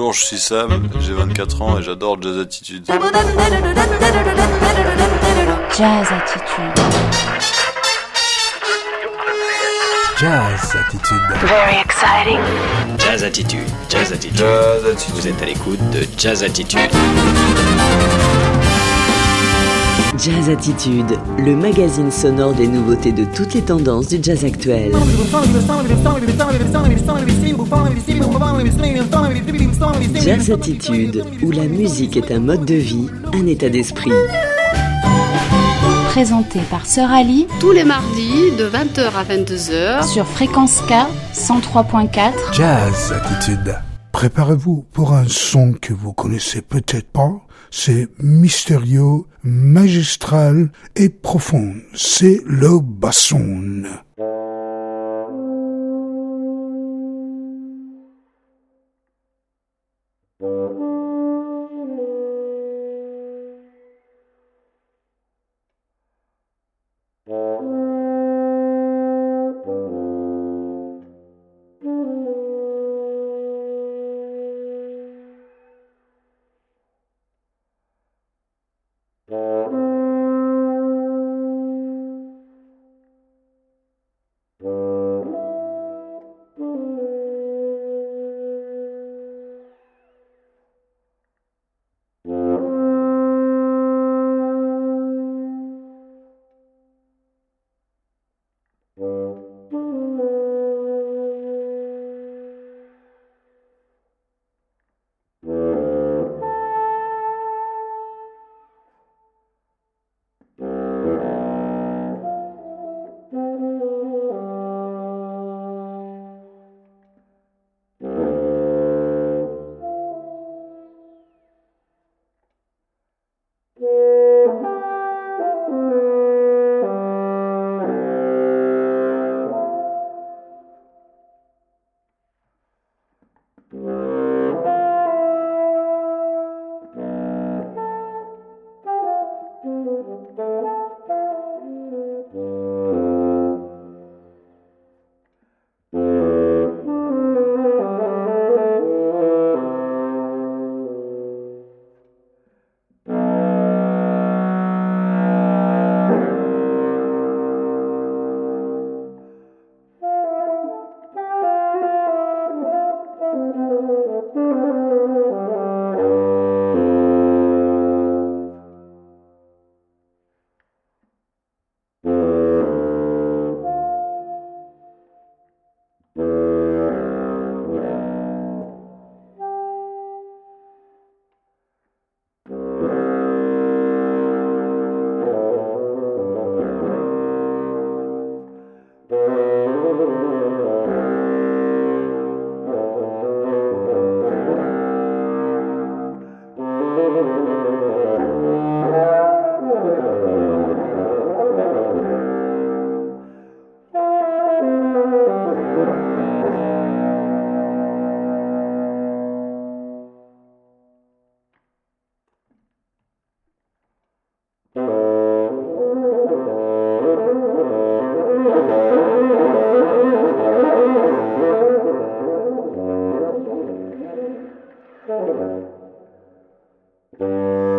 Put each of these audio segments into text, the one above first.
Bonjour, je suis Sam, j'ai 24 ans et j'adore Jazz Attitude. Jazz Attitude. Jazz Attitude. Very exciting. Jazz Attitude, Jazz Attitude. Jazz Attitude. Vous êtes à l'écoute de Jazz Attitude. Jazz Attitude, le magazine sonore des nouveautés de toutes les tendances du jazz actuel. Jazz Attitude, où la musique est un mode de vie, un état d'esprit. Présenté par Sœur Ali tous les mardis de 20h à 22h. sur Fréquence K 103.4. Jazz Attitude. Préparez-vous pour un son que vous connaissez peut-être pas. C'est mystérieux, magistral et profond. C'est le basson. Thank you.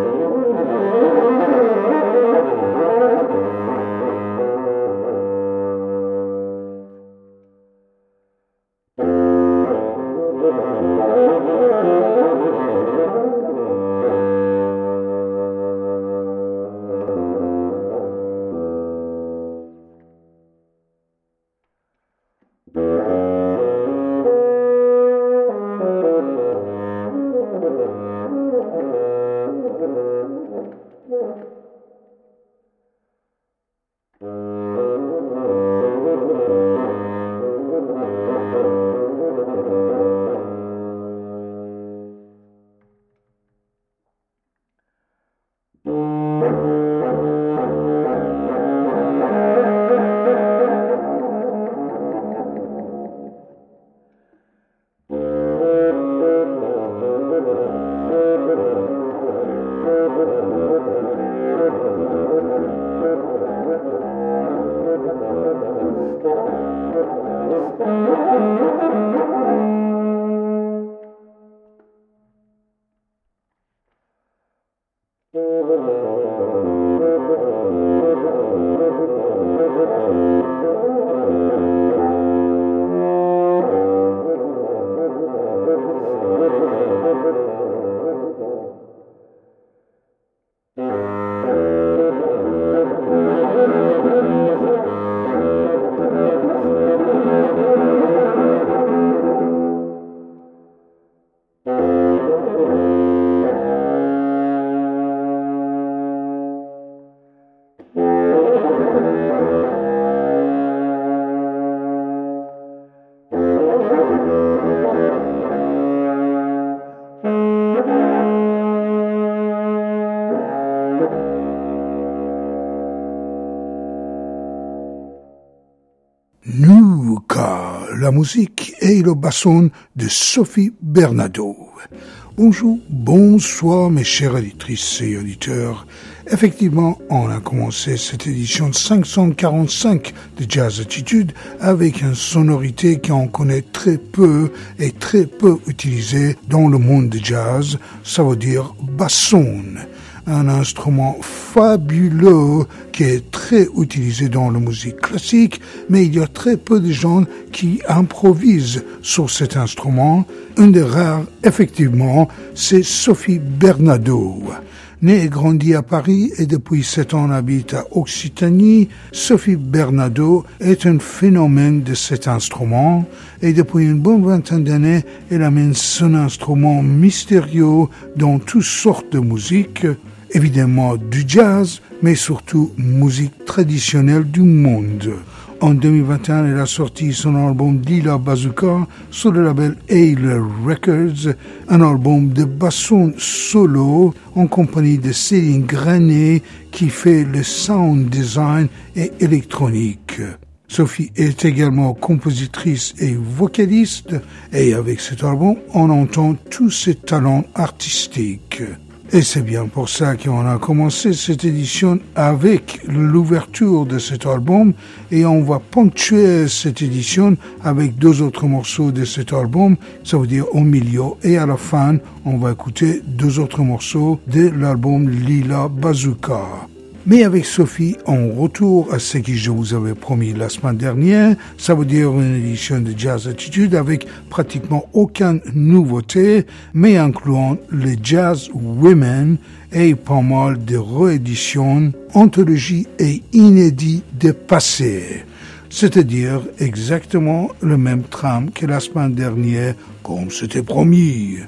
Le basson de Sophie Bernardo. Bonjour, bonsoir mes chers auditrices et auditeurs. Effectivement, on a commencé cette édition 545 de Jazz Attitude avec une sonorité qu'on connaît très peu et très peu utilisée dans le monde de jazz, ça veut dire basson un instrument fabuleux qui est très utilisé dans la musique classique, mais il y a très peu de gens qui improvisent sur cet instrument. Une des rares, effectivement, c'est Sophie Bernardo. Née et grandie à Paris et depuis sept ans habite à Occitanie, Sophie Bernardo est un phénomène de cet instrument et depuis une bonne vingtaine d'années, elle amène son instrument mystérieux dans toutes sortes de musiques, évidemment du jazz, mais surtout musique traditionnelle du monde. En 2021, elle a sorti son album Lila Bazooka sur le label Ailer Records, un album de basson solo en compagnie de Céline Granet qui fait le sound design et électronique. Sophie est également compositrice et vocaliste et avec cet album, on entend tous ses talents artistiques. Et c'est bien pour ça qu'on a commencé cette édition avec l'ouverture de cet album et on va ponctuer cette édition avec deux autres morceaux de cet album, ça veut dire au milieu et à la fin on va écouter deux autres morceaux de l'album Lila Bazooka. Mais avec Sophie, on retourne à ce que je vous avais promis la semaine dernière. Ça veut dire une édition de Jazz Attitude avec pratiquement aucune nouveauté, mais incluant les Jazz Women et pas mal de rééditions, anthologies et inédits de passé. C'est-à-dire exactement le même tram que la semaine dernière, comme c'était promis.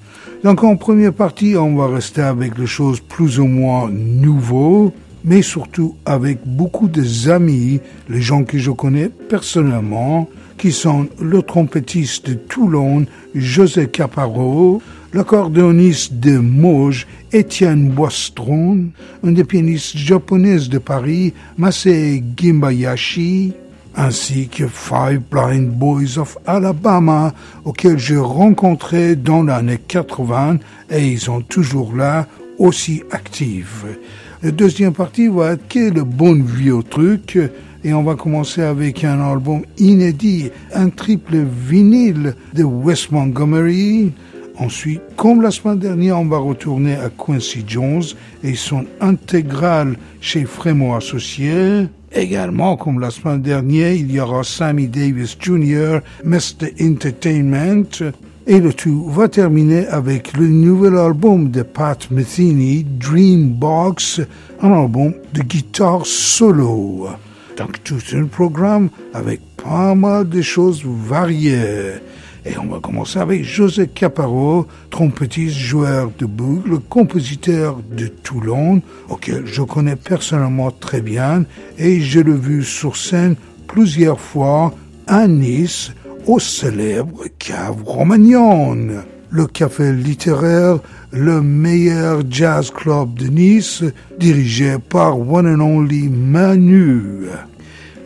Donc en première partie, on va rester avec les choses plus ou moins nouveaux mais surtout avec beaucoup de amis, les gens que je connais personnellement, qui sont le trompettiste de Toulon, José Caparo, l'accordéoniste de Mauge, Étienne Boistron, un des pianistes japonaises de Paris, Masei Gimbayashi, ainsi que Five Blind Boys of Alabama, auxquels j'ai rencontré dans l'année 80 et ils sont toujours là, aussi actifs. La deuxième partie va être quel le bon vieux truc et on va commencer avec un album inédit, un triple vinyle de Wes Montgomery. Ensuite, comme la semaine dernière, on va retourner à Quincy Jones et son intégral chez Frémont Associés. Également, comme la semaine dernière, il y aura Sammy Davis Jr., Mr. Entertainment, et le tout va terminer avec le nouvel album de Pat Metheny, Dreambox, un album de guitare solo. Donc tout un programme avec pas mal de choses variées. Et on va commencer avec José Caparo, trompettiste, joueur de boucle, compositeur de Toulon, auquel je connais personnellement très bien, et je l'ai vu sur scène plusieurs fois à Nice, au célèbre Cave Romagnone, le café littéraire, le meilleur jazz club de Nice, dirigé par one and only Manu.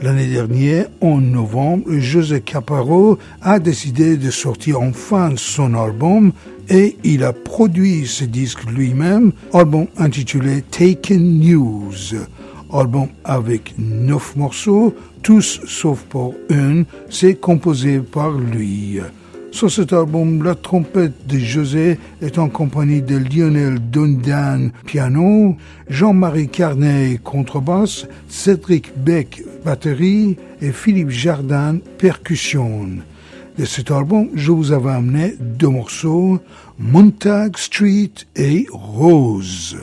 L'année dernière, en novembre, José Caparo a décidé de sortir enfin son album et il a produit ce disque lui-même, album intitulé Taken News album avec neuf morceaux, tous sauf pour un, c'est composé par lui. Sur cet album, la trompette de José est en compagnie de Lionel Dundan piano, Jean-Marie Carnet contrebasse, Cédric Beck batterie et Philippe Jardin percussion. De cet album, je vous avais amené deux morceaux, Montag Street et Rose.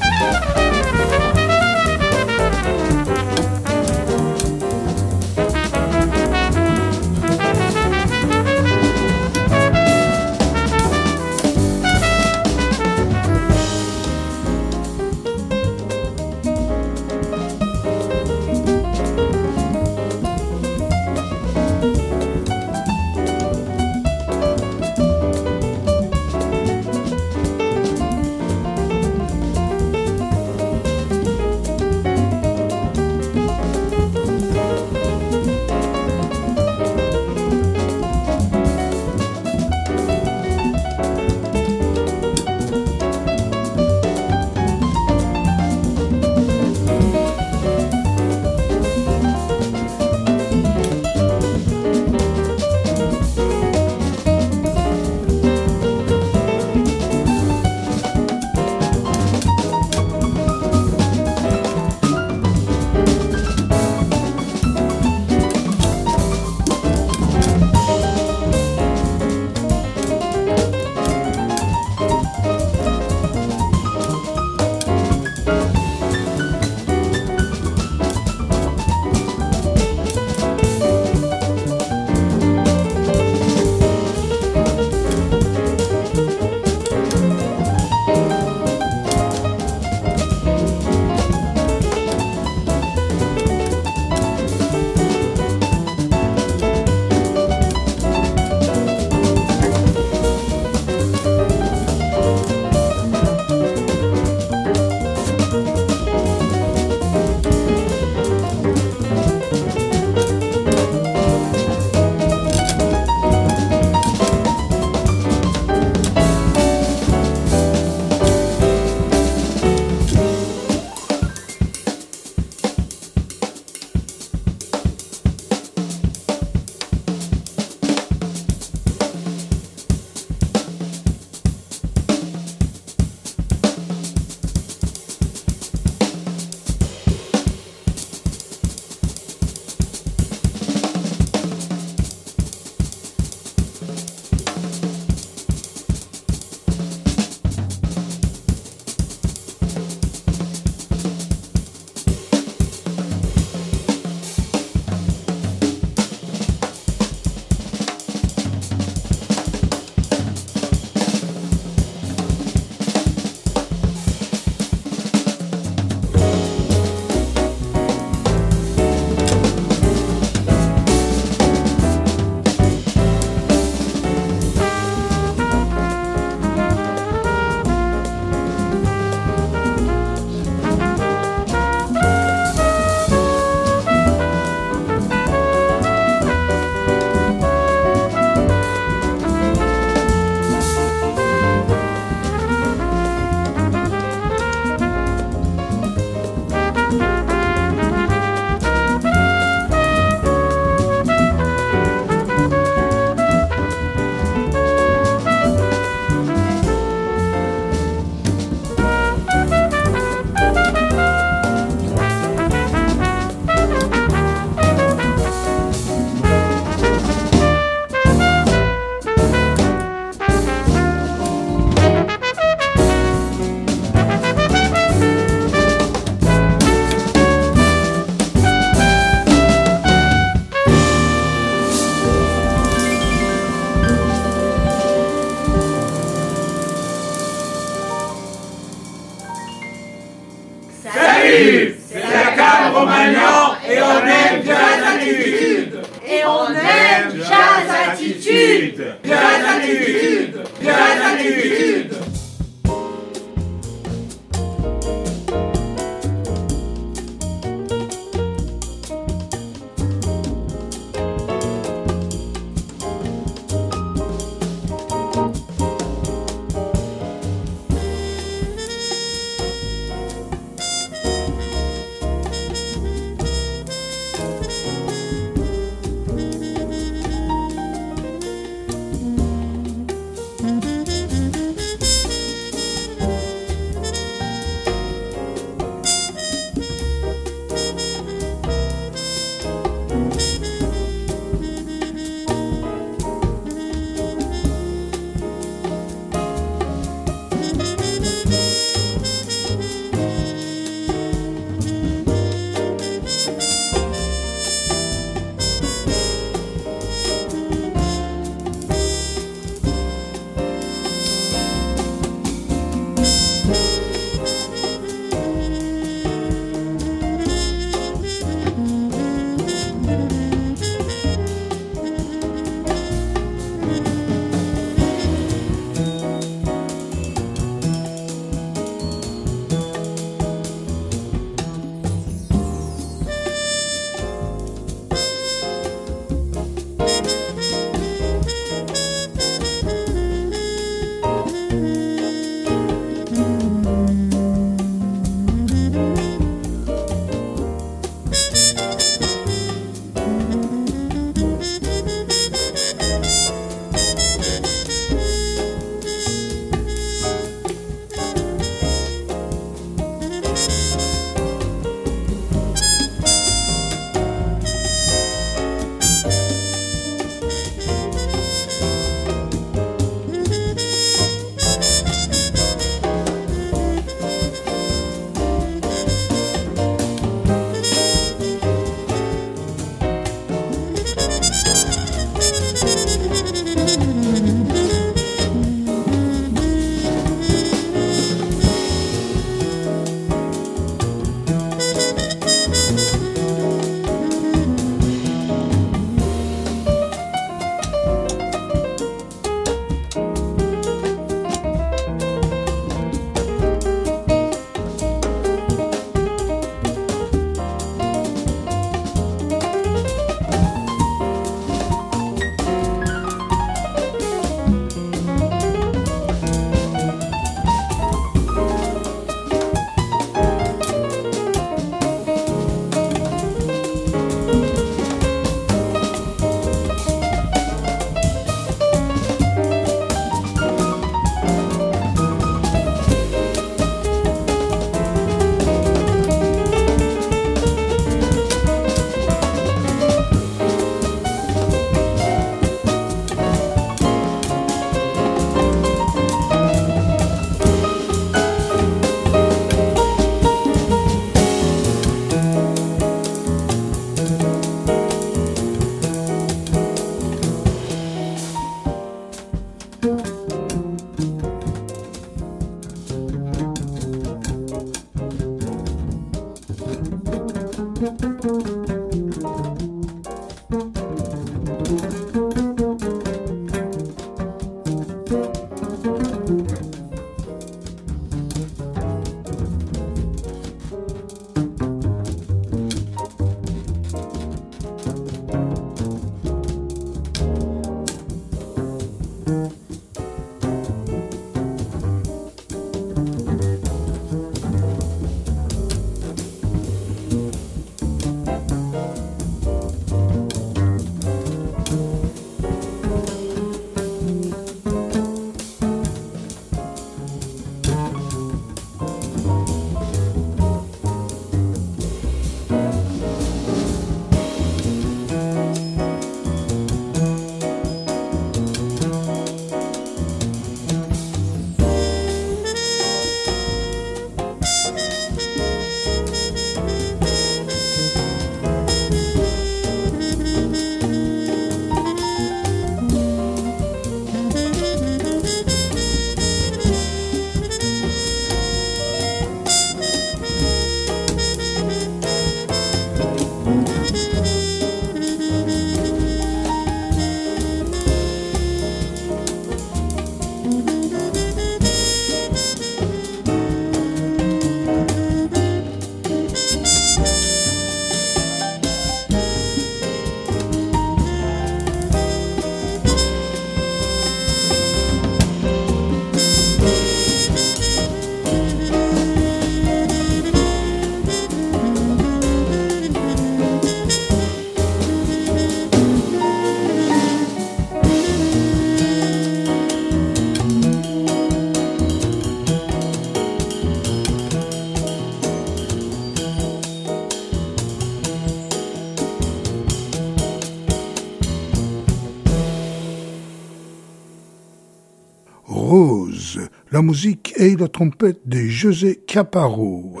La musique et la trompette de José Caparo.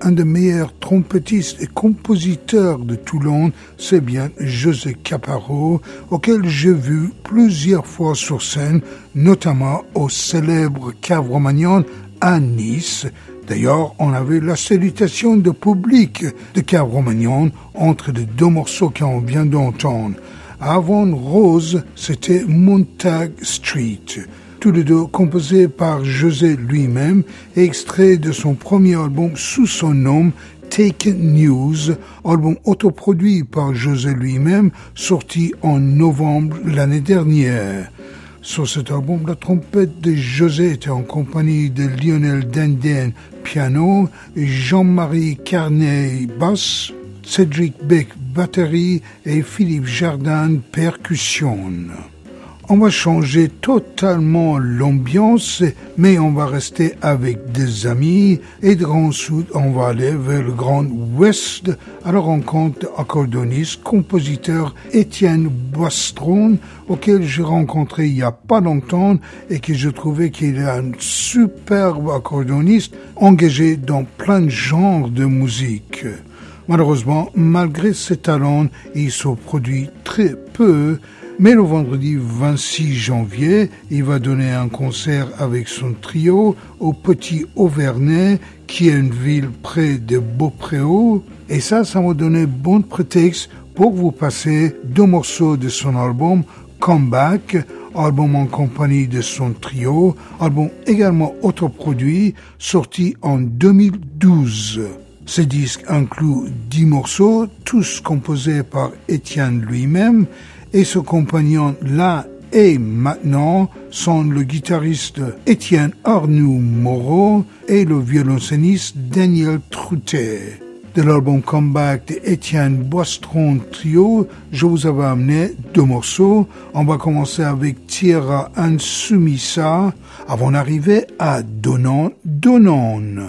Un des meilleurs trompettistes et compositeurs de Toulon, c'est bien José Caparo, auquel j'ai vu plusieurs fois sur scène, notamment au célèbre Cave Romagnon à Nice. D'ailleurs, on avait la salutation de public de Cave Romagnon entre les deux morceaux qu'on vient d'entendre. Avant Rose, c'était Montag Street tous les deux composés par José lui-même et extraits de son premier album sous son nom Take News, album autoproduit par José lui-même, sorti en novembre l'année dernière. Sur cet album, la trompette de José était en compagnie de Lionel Denden piano, Jean-Marie Carnet basse, Cédric Beck batterie et Philippe Jardin percussion. On va changer totalement l'ambiance, mais on va rester avec des amis et de Grand on va aller vers le Grand Ouest à la rencontre accordoniste, compositeur Étienne Boistron, auquel j'ai rencontré il y a pas longtemps et que je trouvais qu'il est un superbe accordoniste engagé dans plein de genres de musique. Malheureusement, malgré ses talents, il se produit très peu mais le vendredi 26 janvier, il va donner un concert avec son trio au Petit Auvernais, qui est une ville près de Beaupréau. Et ça, ça m'a donné bon prétexte pour vous passer deux morceaux de son album Comeback, album en compagnie de son trio, album également autoproduit, sorti en 2012. Ce disque inclut dix morceaux, tous composés par Étienne lui-même, et ce compagnon là et maintenant sont le guitariste Étienne Arnoux Moreau et le violoncelliste Daniel Troutet. De l'album Comeback d'Étienne Boistron Trio, je vous avais amené deux morceaux. On va commencer avec Tierra Insumisa avant d'arriver à Donon Donon.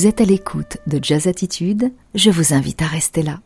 Vous êtes à l'écoute de Jazz Attitude, je vous invite à rester là.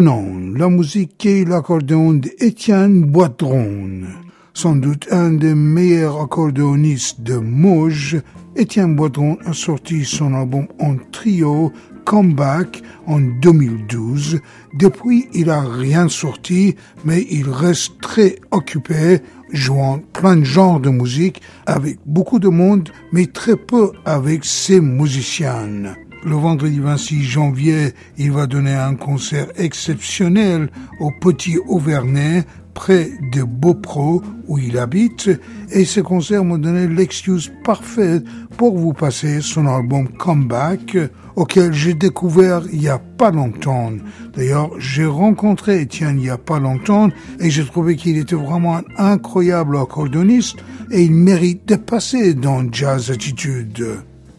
La musique et l'accordéon d'Étienne Boitron. Sans doute un des meilleurs accordéonistes de Mauges, Étienne Boitron a sorti son album en trio Comeback en 2012. Depuis, il a rien sorti, mais il reste très occupé, jouant plein de genres de musique avec beaucoup de monde, mais très peu avec ses musiciens. Le vendredi 26 janvier, il va donner un concert exceptionnel au Petit Auvernais près de Beaupro où il habite et ce concert m'a donné l'excuse parfaite pour vous passer son album Comeback auquel j'ai découvert il y a pas longtemps. D'ailleurs, j'ai rencontré Étienne il y a pas longtemps et j'ai trouvé qu'il était vraiment un incroyable accordoniste et il mérite de passer dans Jazz Attitude.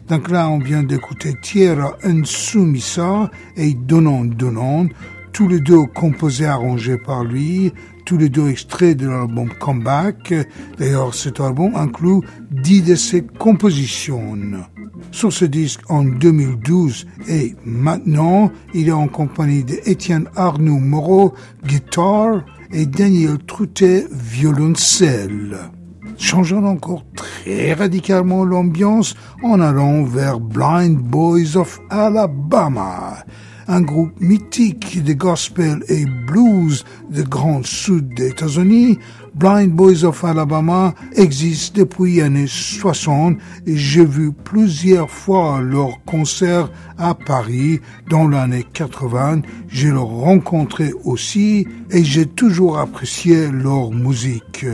Donc là, on vient d'écouter Tierra Insumisa et Donon Donon, tous les deux composés arrangés par lui, tous les deux extraits de l'album Comeback. D'ailleurs, cet album inclut dix de ses compositions. Sur ce disque en 2012 et maintenant, il est en compagnie d'Étienne Arnoux Moreau, guitare, et Daniel Troutet, violoncelle changeant encore très radicalement l'ambiance en allant vers Blind Boys of Alabama, un groupe mythique de gospel et blues de Grand Sud des États-Unis. Blind Boys of Alabama existe depuis les années 60 et j'ai vu plusieurs fois leur concert à Paris dans l'année 80. J'ai le rencontré aussi et j'ai toujours apprécié leur musique.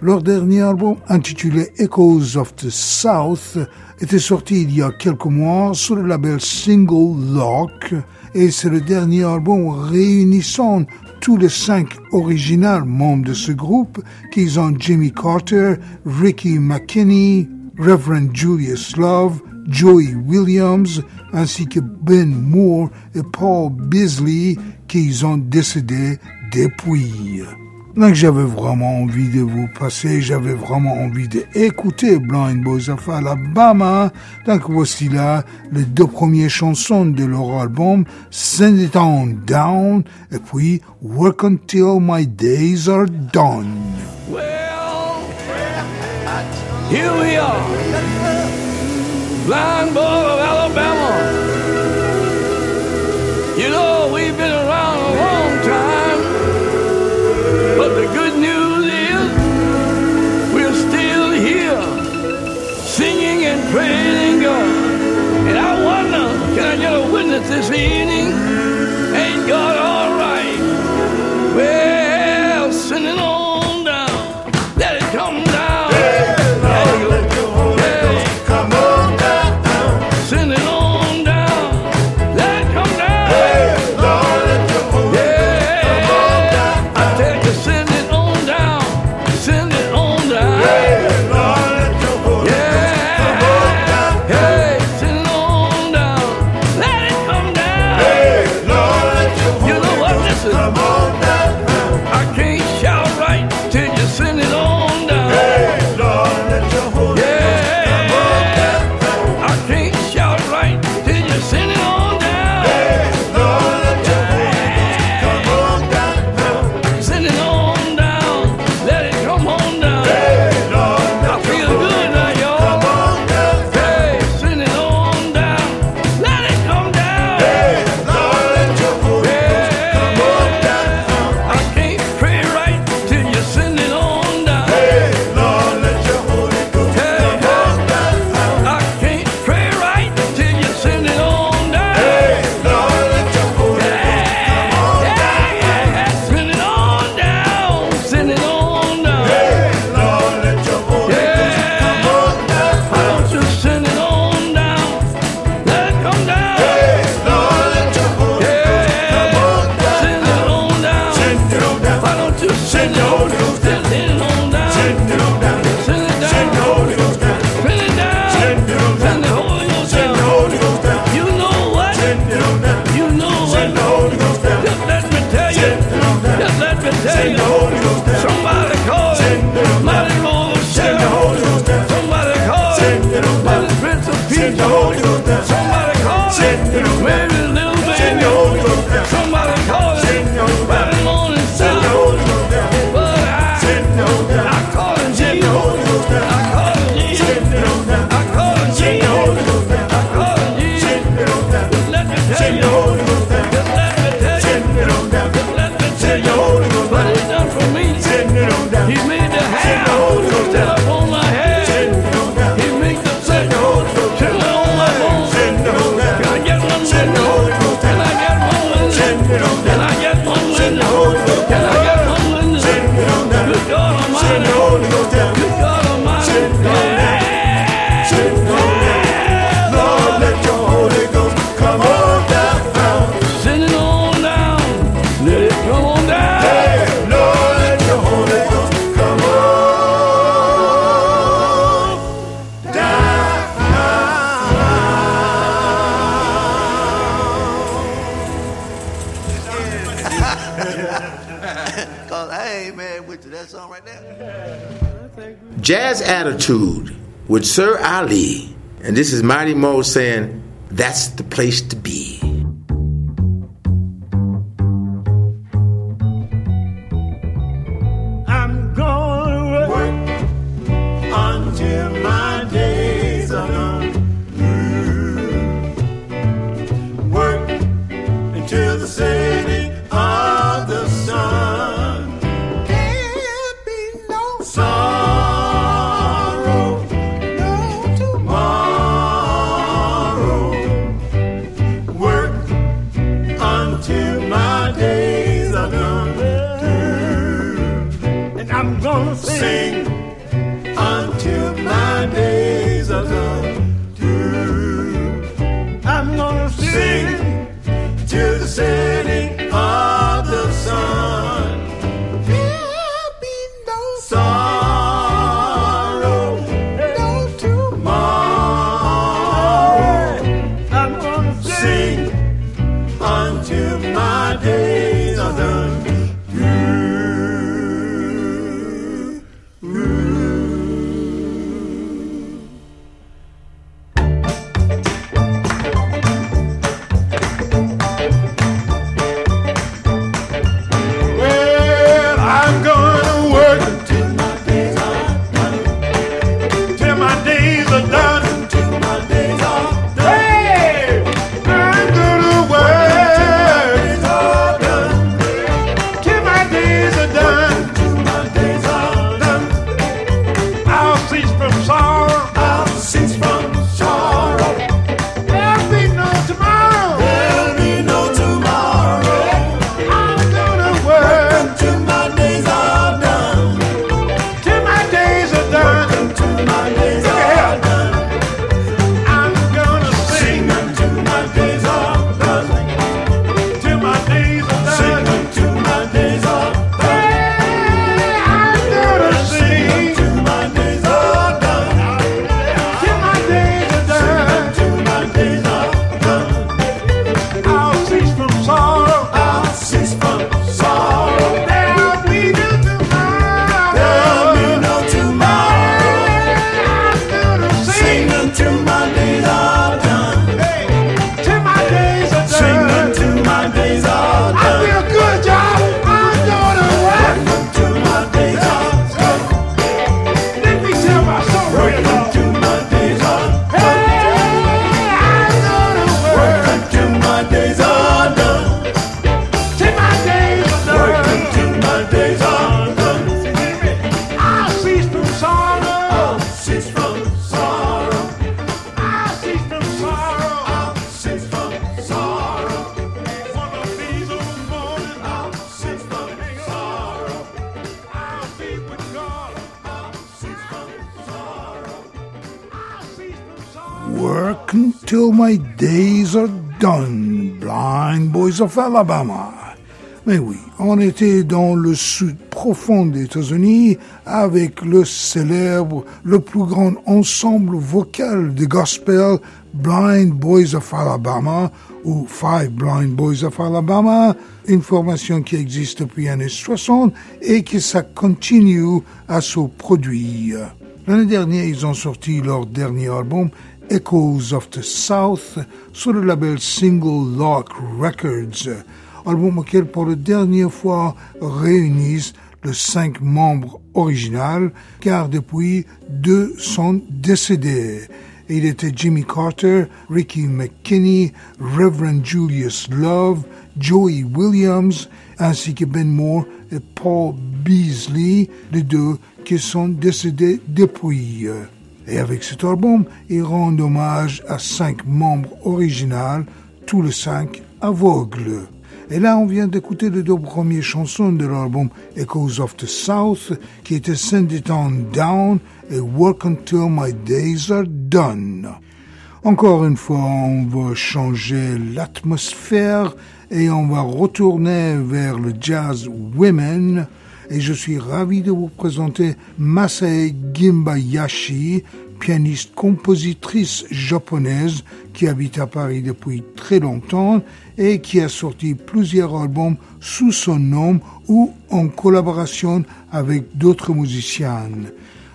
Leur dernier album, intitulé Echoes of the South, était sorti il y a quelques mois sur le label Single Lock et c'est le dernier album réunissant tous les cinq originaux membres de ce groupe, qui sont Jimmy Carter, Ricky McKinney, Reverend Julius Love, Joey Williams, ainsi que Ben Moore et Paul Beasley, qui ont décédé depuis. Donc j'avais vraiment envie de vous passer, j'avais vraiment envie d'écouter Blind of Alabama. Donc voici là les deux premières chansons de leur album, Send It On Down et puis Work Until My Days Are Done. Well, here we are, Blind Boys of Alabama. You know, we've been around this evening? Jazz Attitude with Sir Ali. And this is Mighty Mo saying, that's the place to be. Alabama. Mais oui, on était dans le sud profond des États-Unis avec le célèbre, le plus grand ensemble vocal de gospel Blind Boys of Alabama ou Five Blind Boys of Alabama, une formation qui existe depuis les années 60 et que ça continue à se produire. L'année dernière, ils ont sorti leur dernier album Echoes of the South sur le label Single Lock Records, album auquel pour la dernière fois réunissent les cinq membres originaux, car depuis deux sont décédés. Il était Jimmy Carter, Ricky McKinney, Reverend Julius Love, Joey Williams, ainsi que Ben Moore et Paul Beasley, les deux qui sont décédés depuis. Et avec cet album, il rend hommage à cinq membres originaux, tous les cinq aveugles. Et là, on vient d'écouter les deux premières chansons de l'album Echoes of the South, qui étaient Send It On Down et Work Until My Days Are Done. Encore une fois, on va changer l'atmosphère et on va retourner vers le jazz women. Et je suis ravi de vous présenter Masai Gimbayashi, pianiste compositrice japonaise qui habite à Paris depuis très longtemps et qui a sorti plusieurs albums sous son nom ou en collaboration avec d'autres musiciens.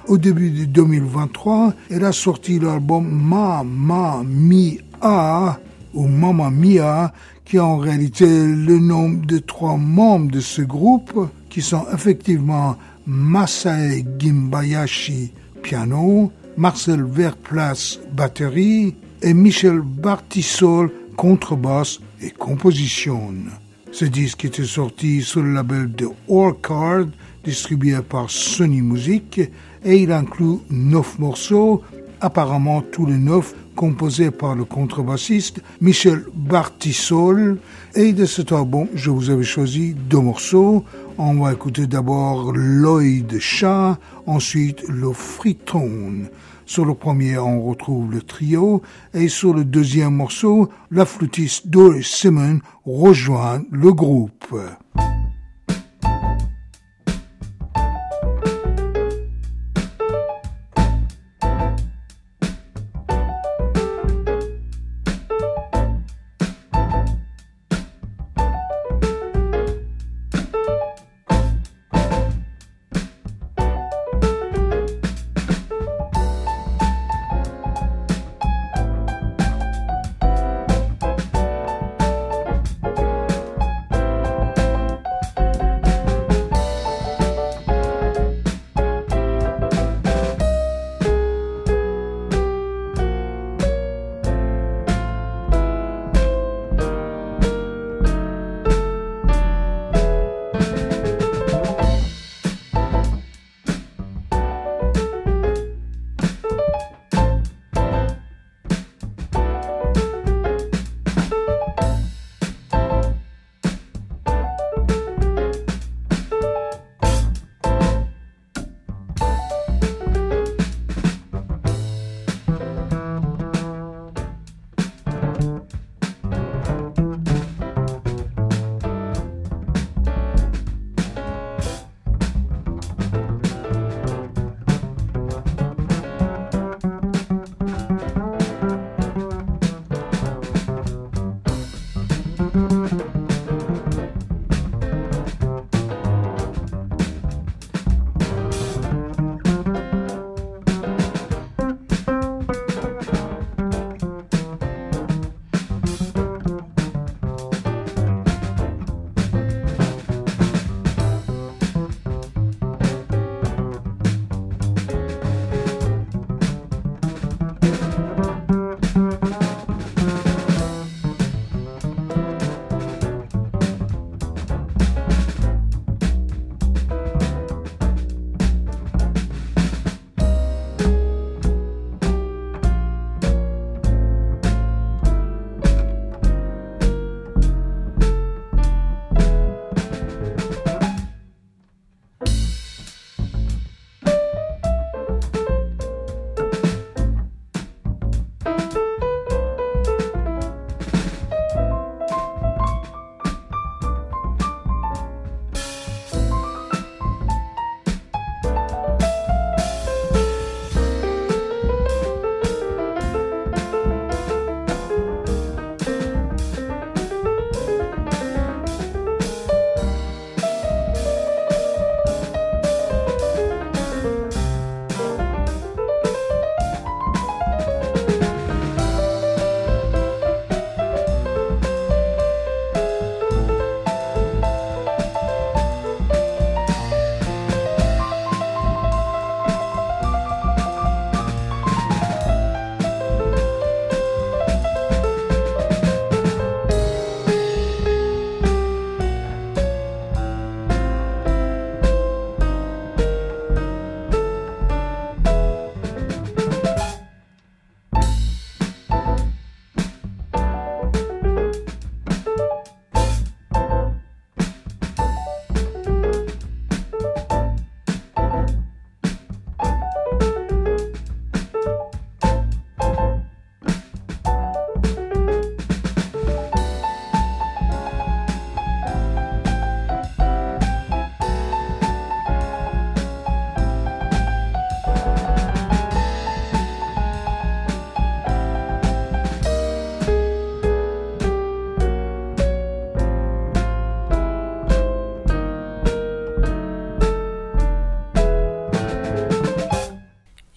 Au début de 2023, elle a sorti l'album Mamma Mia ou Mamma Mia, qui est en réalité le nom de trois membres de ce groupe, qui sont effectivement Masae Gimbayashi piano, Marcel Verplace batterie et Michel Bartisol contrebasse et composition. Ce disque était sorti sur le label de Orchard, distribué par Sony Music, et il inclut neuf morceaux, apparemment tous les neuf composés par le contrebassiste Michel Bartisol. Et de cet album, je vous avais choisi deux morceaux. On va écouter d'abord de chat, ensuite le friton. Sur le premier, on retrouve le trio, et sur le deuxième morceau, la flûtiste Doris Simon rejoint le groupe.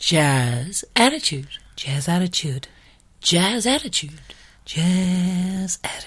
Jazz attitude. Jazz attitude. Jazz attitude. Jazz attitude.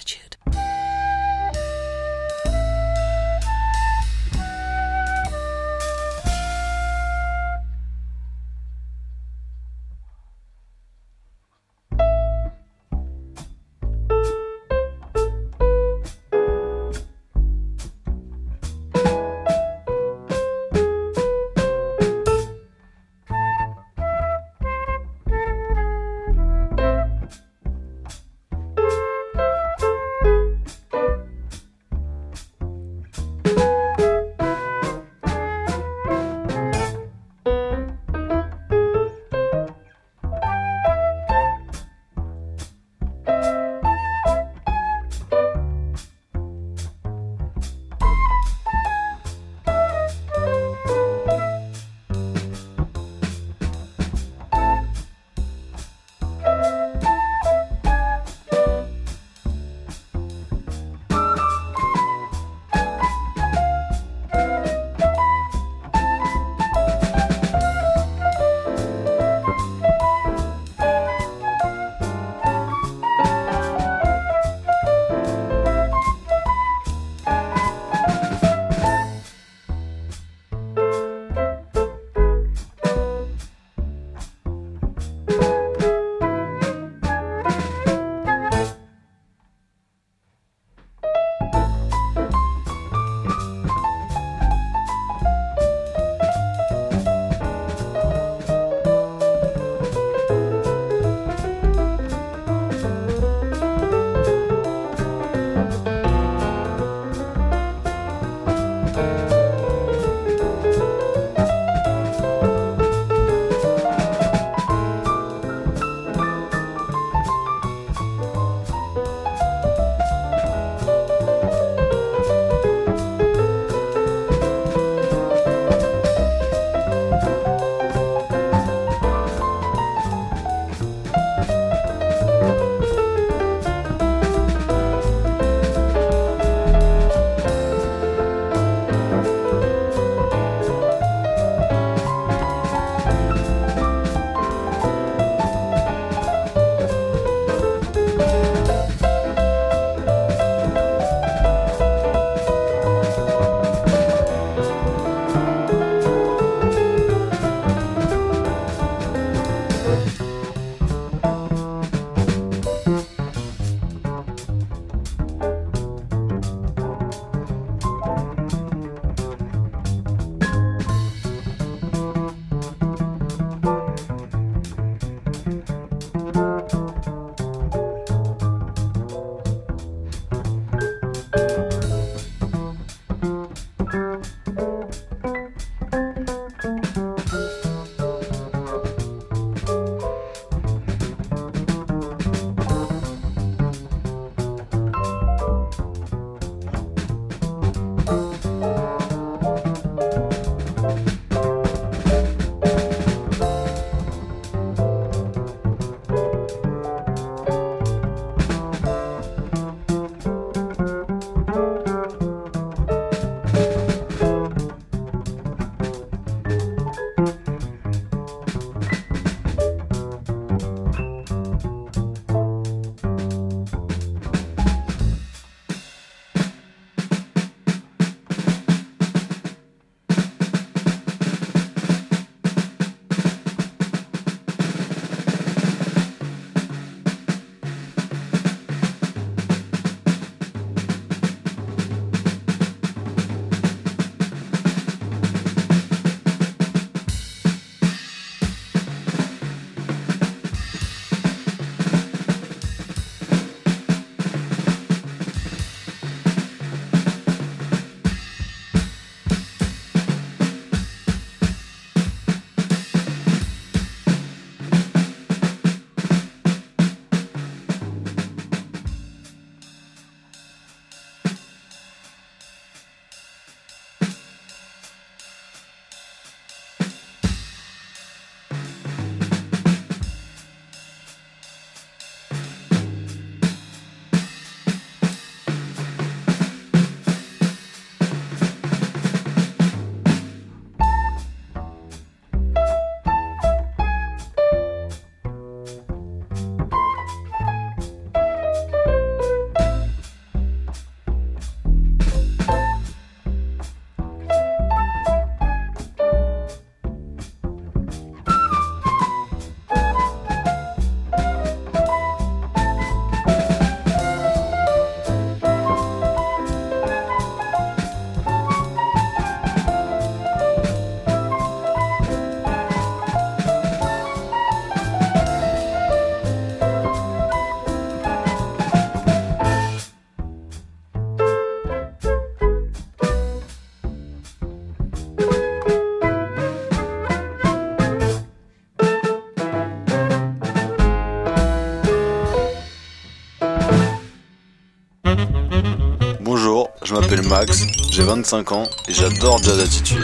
Max, j'ai 25 ans et j'adore Jazz Attitude.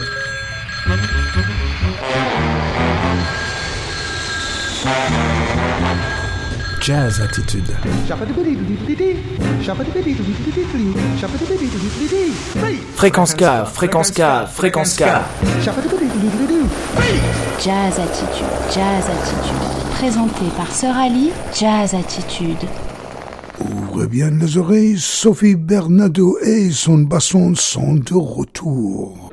Jazz Attitude. Fréquence K, fréquence K, fréquence K. Jazz Attitude, Jazz Attitude. Présenté par Sœur Ali, Jazz Attitude. Bien les oreilles, Sophie Bernardo et son basson sont de retour.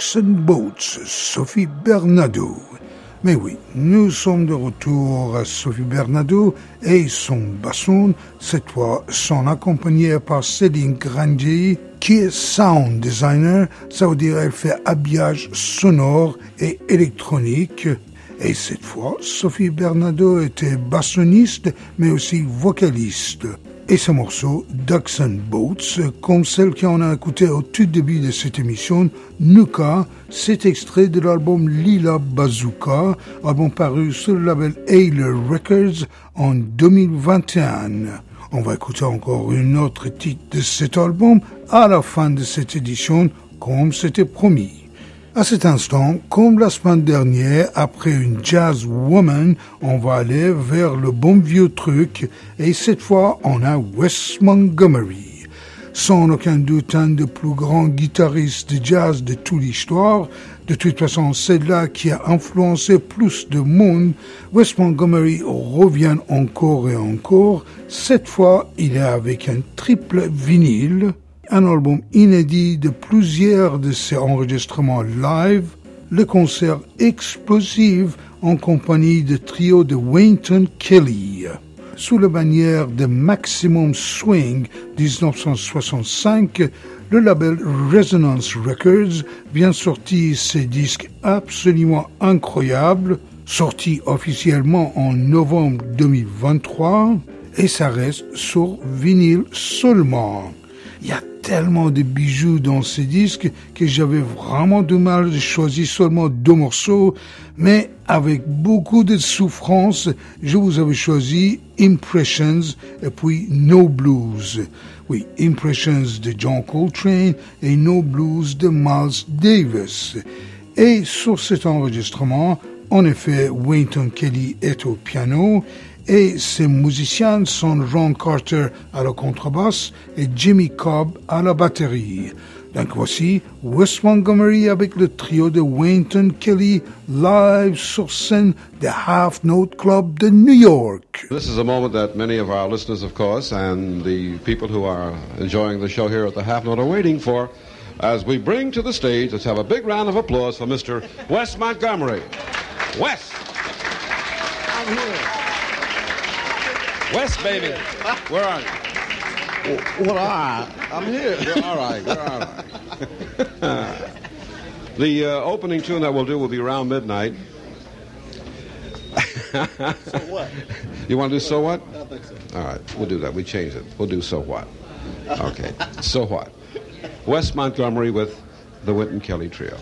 And Boats, Sophie Bernardo. Mais oui, nous sommes de retour à Sophie Bernardo et son basson, cette fois sont accompagnés par Céline Grandier, qui est sound designer, ça veut dire elle fait habillage sonore et électronique. Et cette fois, Sophie Bernardo était bassoniste, mais aussi vocaliste et ce morceau, Ducks and Boats, comme celle qu'on a écouté au tout début de cette émission, Nuka, c'est extrait de l'album Lila Bazooka, album paru sur le label Ailer Records en 2021. On va écouter encore une autre titre de cet album à la fin de cette édition, comme c'était promis. À cet instant, comme la semaine dernière, après une jazz woman, on va aller vers le bon vieux truc et cette fois on a Wes Montgomery. Sans aucun doute un des plus grands guitaristes de jazz de toute l'histoire, de toute façon c'est là qui a influencé plus de monde, Wes Montgomery revient encore et encore, cette fois il est avec un triple vinyle, un album inédit de plusieurs de ses enregistrements live, le concert explosif en compagnie de trio de Wynton Kelly. Sous la bannière de Maximum Swing 1965, le label Resonance Records vient sortir ses disques absolument incroyables, sortis officiellement en novembre 2023, et ça reste sur vinyle seulement. Il y a tellement de bijoux dans ces disques que j'avais vraiment du mal de choisir seulement deux morceaux, mais avec beaucoup de souffrance, je vous avais choisi Impressions et puis No Blues. Oui, Impressions de John Coltrane et No Blues de Miles Davis. Et sur cet enregistrement, en effet, Wynton Kelly est au piano et ses musiciens sont Ron Carter à la contrebasse et Jimmy Cobb à la batterie. Donc voici Wes Montgomery avec le trio de Wynton Kelly live sur scène de Half Note Club de New York. This is a moment that many of our listeners, of course, and the people who are enjoying the show here at the Half Note are waiting for as we bring to the stage, let's have a big round of applause for Mr. Wes Montgomery. Wes! I'm here. Wes, baby. Where are you? Well, all right. I'm here. You're all right. You're all right. the uh, opening tune that we'll do will be around midnight. so what? You want to do so what? I think so. All right, we'll do that. We change it. We'll do so what. Okay. so what? West Montgomery with the Wynton Kelly Trio.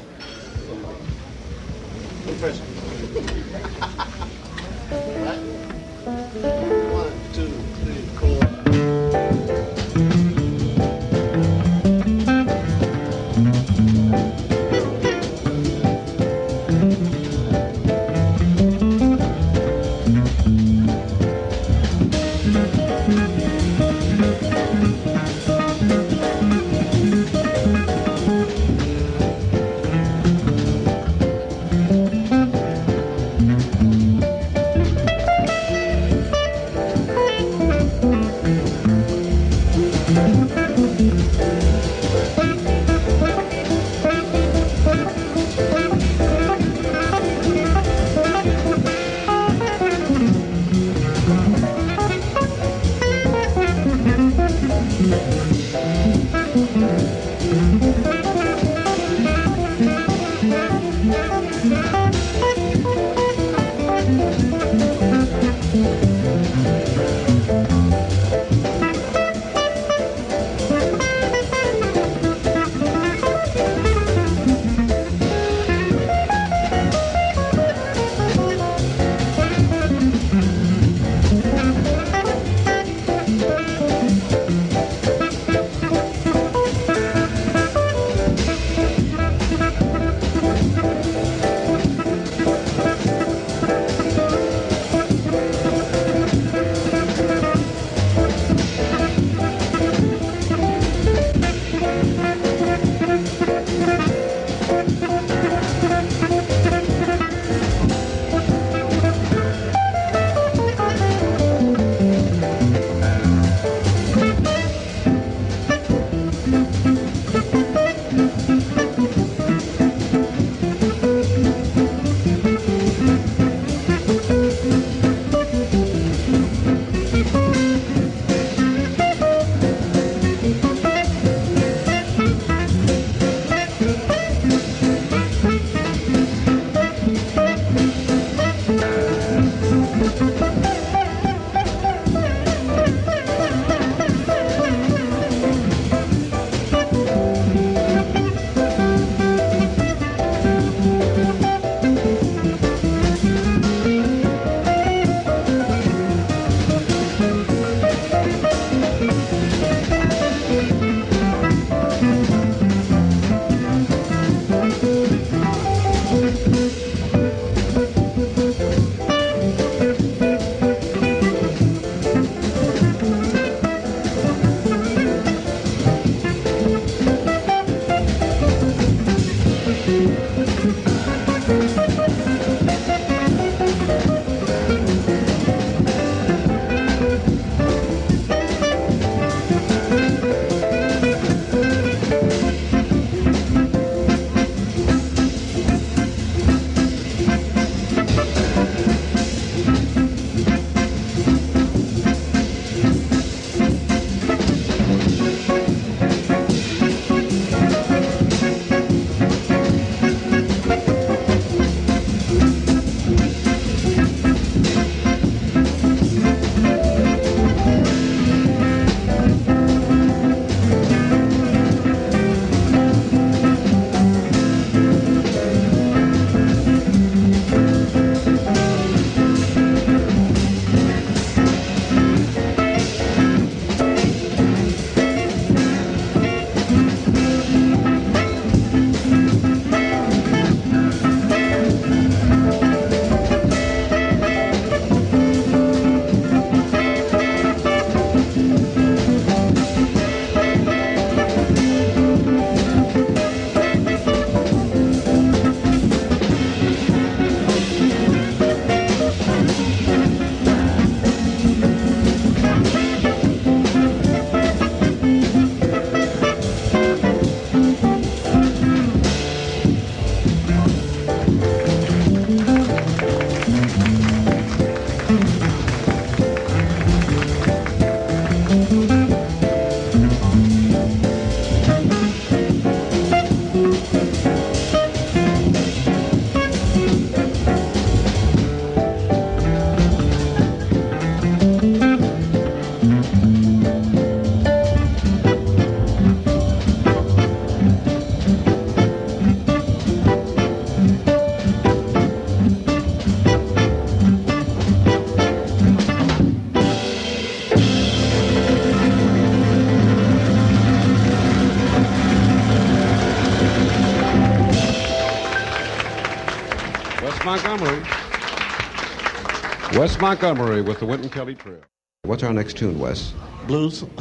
Wes Montgomery with the Wynton Kelly Trio. What's our next tune, Wes? Blues.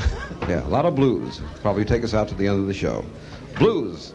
Yeah, a lot of blues. Probably take us out to the end of the show. Blues.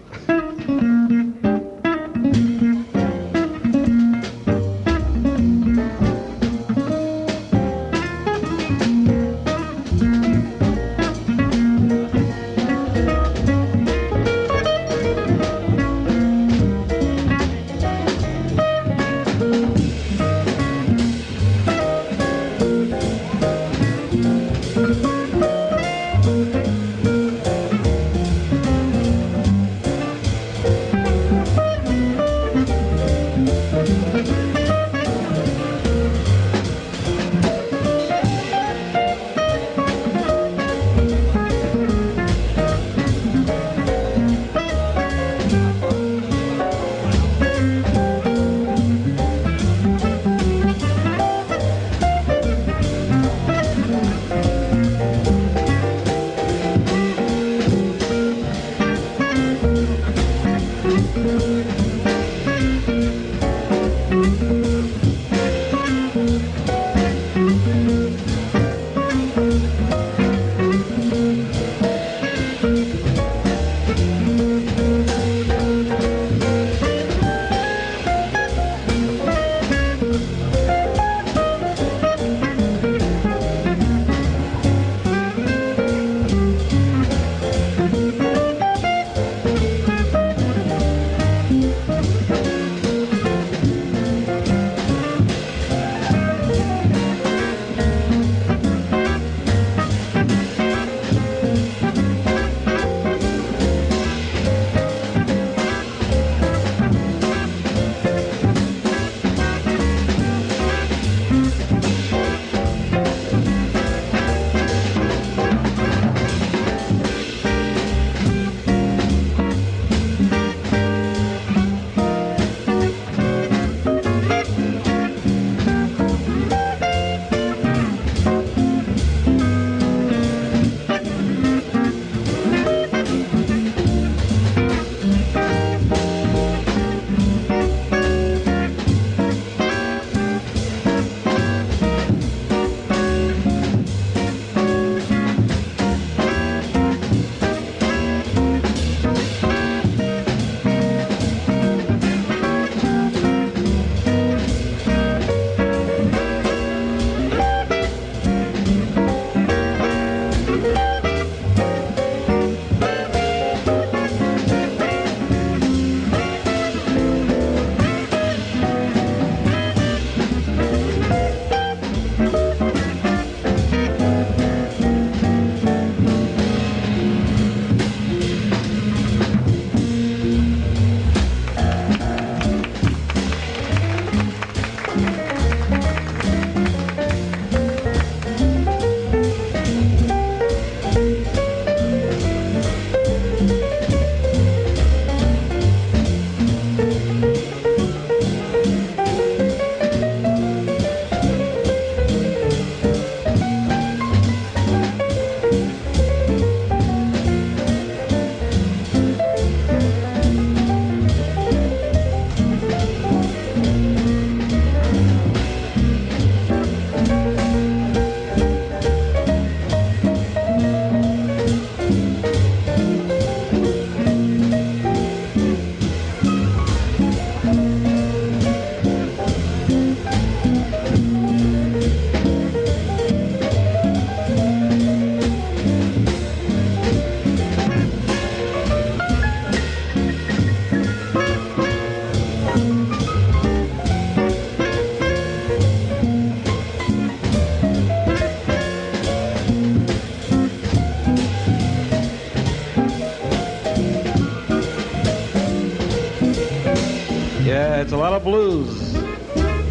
Lot of blues.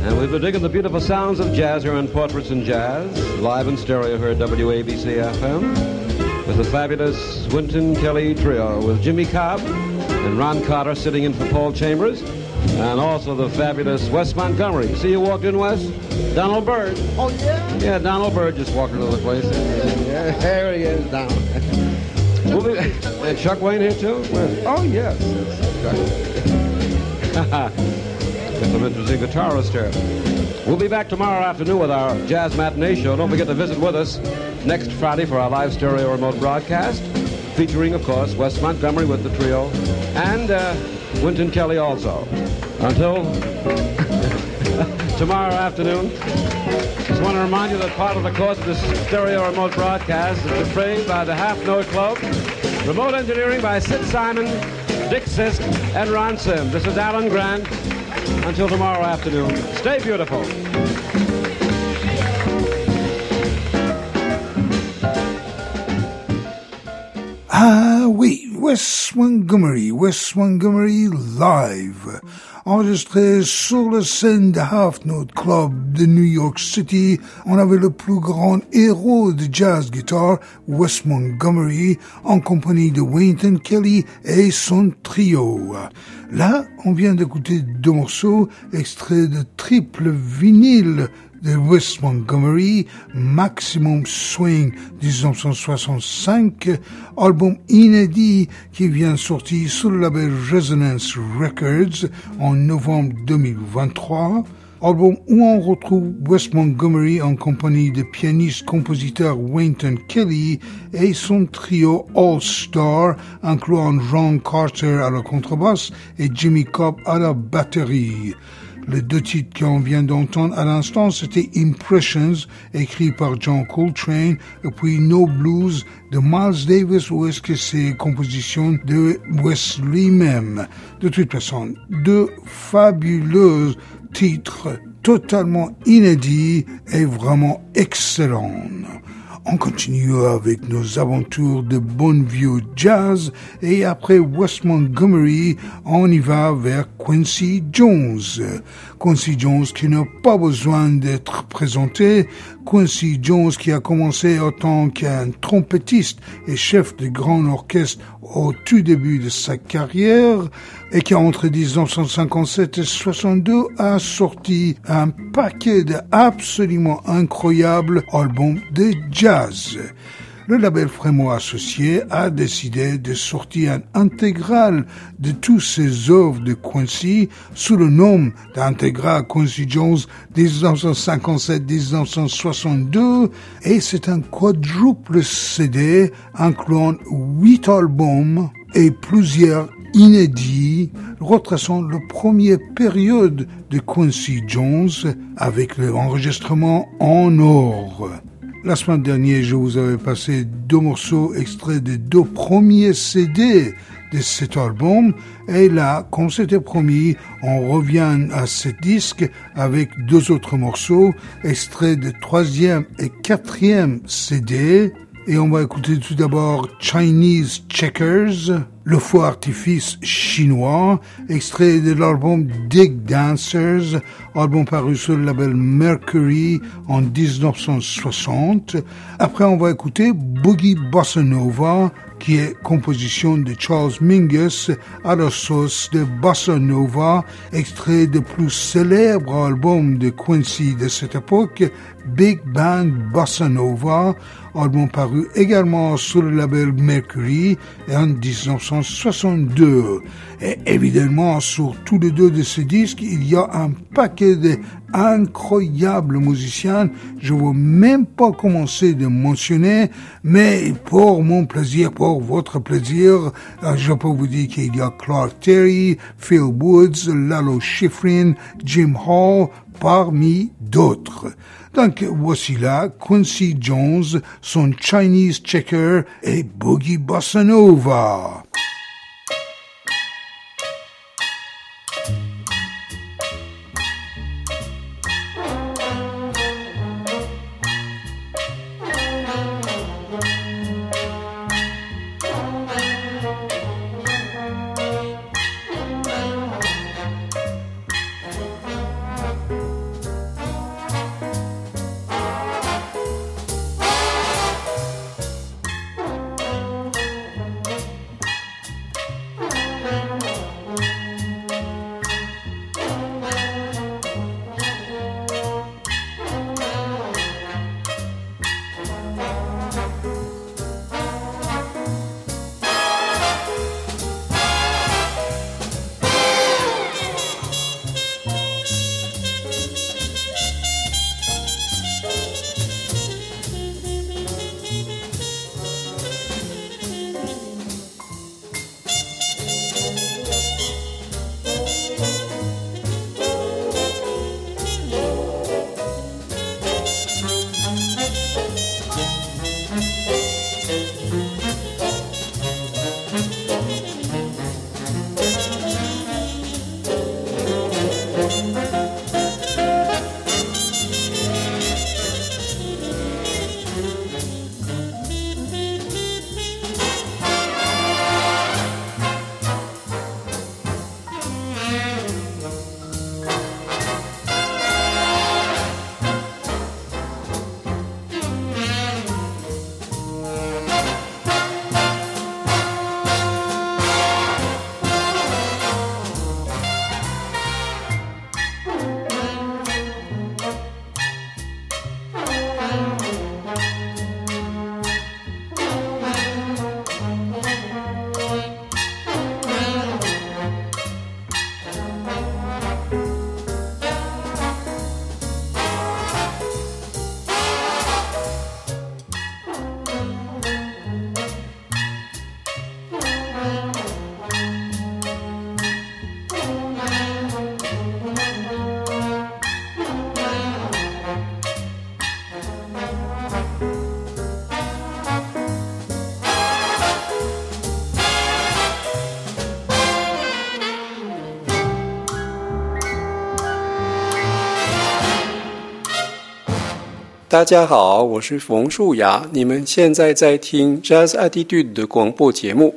And we've been digging the beautiful sounds of jazz here on Portraits in Jazz, live in stereo here at WABC FM, with the fabulous Wynton Kelly Trio, with Jimmy Cobb and Ron Carter sitting in for Paul Chambers, and also the fabulous Wes Montgomery. See you walked in, Wes? Donald Byrd. Oh, yeah? Yeah, Donald Byrd just walked into the place. Yeah, there he is, Donald. We'll be, and Chuck Wayne here too? Where? Oh, yes. Got some here. We'll be back tomorrow afternoon with our Jazz Matinee Show. Don't forget to visit with us next Friday for our live stereo remote broadcast, featuring, of course, Wes Montgomery with the trio and uh, Winton Kelly also. Until tomorrow afternoon, just want to remind you that part of the course of this stereo remote broadcast is portrayed by the Half Note Club, remote engineering by Sid Simon, Dick Sisk, and Ron Sim. This is Alan Grant. Until tomorrow afternoon, stay beautiful. Ah oui, Wes Montgomery, Wes Montgomery live, enregistré sur la scène de Half Note Club de New York City. On avait le plus grand héros de jazz guitar, Wes Montgomery, en compagnie de Wynton Kelly et son trio. Là, on vient d'écouter deux morceaux extraits de triple vinyle de Wes Montgomery, Maximum Swing 1965, album inédit qui vient sortir sur le label Resonance Records en novembre 2023. Album où on retrouve Wes Montgomery en compagnie de pianiste-compositeur Wynton Kelly et son trio All Star, incluant Ron Carter à la contrebasse et Jimmy Cobb à la batterie. Les deux titres qu'on vient d'entendre à l'instant, c'était Impressions, écrit par John Coltrane, et puis No Blues de Miles Davis, ou est-ce que c'est composition de Wes lui-même De toute façon, deux fabuleux titres totalement inédits et vraiment excellents. On continue avec nos aventures de bon vieux jazz et après West Montgomery, on y va vers Quincy Jones. Quincy Jones qui n'a pas besoin d'être présenté. Quincy Jones qui a commencé en tant qu'un trompettiste et chef de grand orchestre au tout début de sa carrière et qui entre 1957 et 62 a sorti un paquet d'absolument incroyables albums de jazz. Le label Frémo Associé a décidé de sortir un intégral de tous ses œuvres de Quincy sous le nom d'intégral Quincy Jones 1957-1962 et c'est un quadruple CD incluant huit albums et plusieurs inédits retraçant la première période de Quincy Jones avec l'enregistrement en or. La semaine dernière, je vous avais passé deux morceaux extraits des deux premiers CD de cet album. Et là, comme c'était promis, on revient à ce disque avec deux autres morceaux extraits de troisième et quatrième CD. Et on va écouter tout d'abord Chinese Checkers, le faux artifice chinois, extrait de l'album Dig Dancers, album paru sur le label Mercury en 1960. Après, on va écouter Boogie Bossa Nova, qui est composition de Charles Mingus à la sauce de Bossa Nova, extrait du plus célèbre album de Quincy de cette époque, Big Band Bossa Nova, album paru également sur le label Mercury en 1962. Et évidemment, sur tous les deux de ces disques, il y a un paquet d'incroyables musiciens. Je ne veux même pas commencer de mentionner, mais pour mon plaisir, pour votre plaisir, je peux vous dire qu'il y a Clark Terry, Phil Woods, Lalo Schifrin, Jim Hall, parmi d'autres. Donc voici là Quincy Jones, son Chinese Checker et Boogie Bossa Nova. 大家好，我是冯树雅，你们现在在听 Jazz Attitude 的广播节目。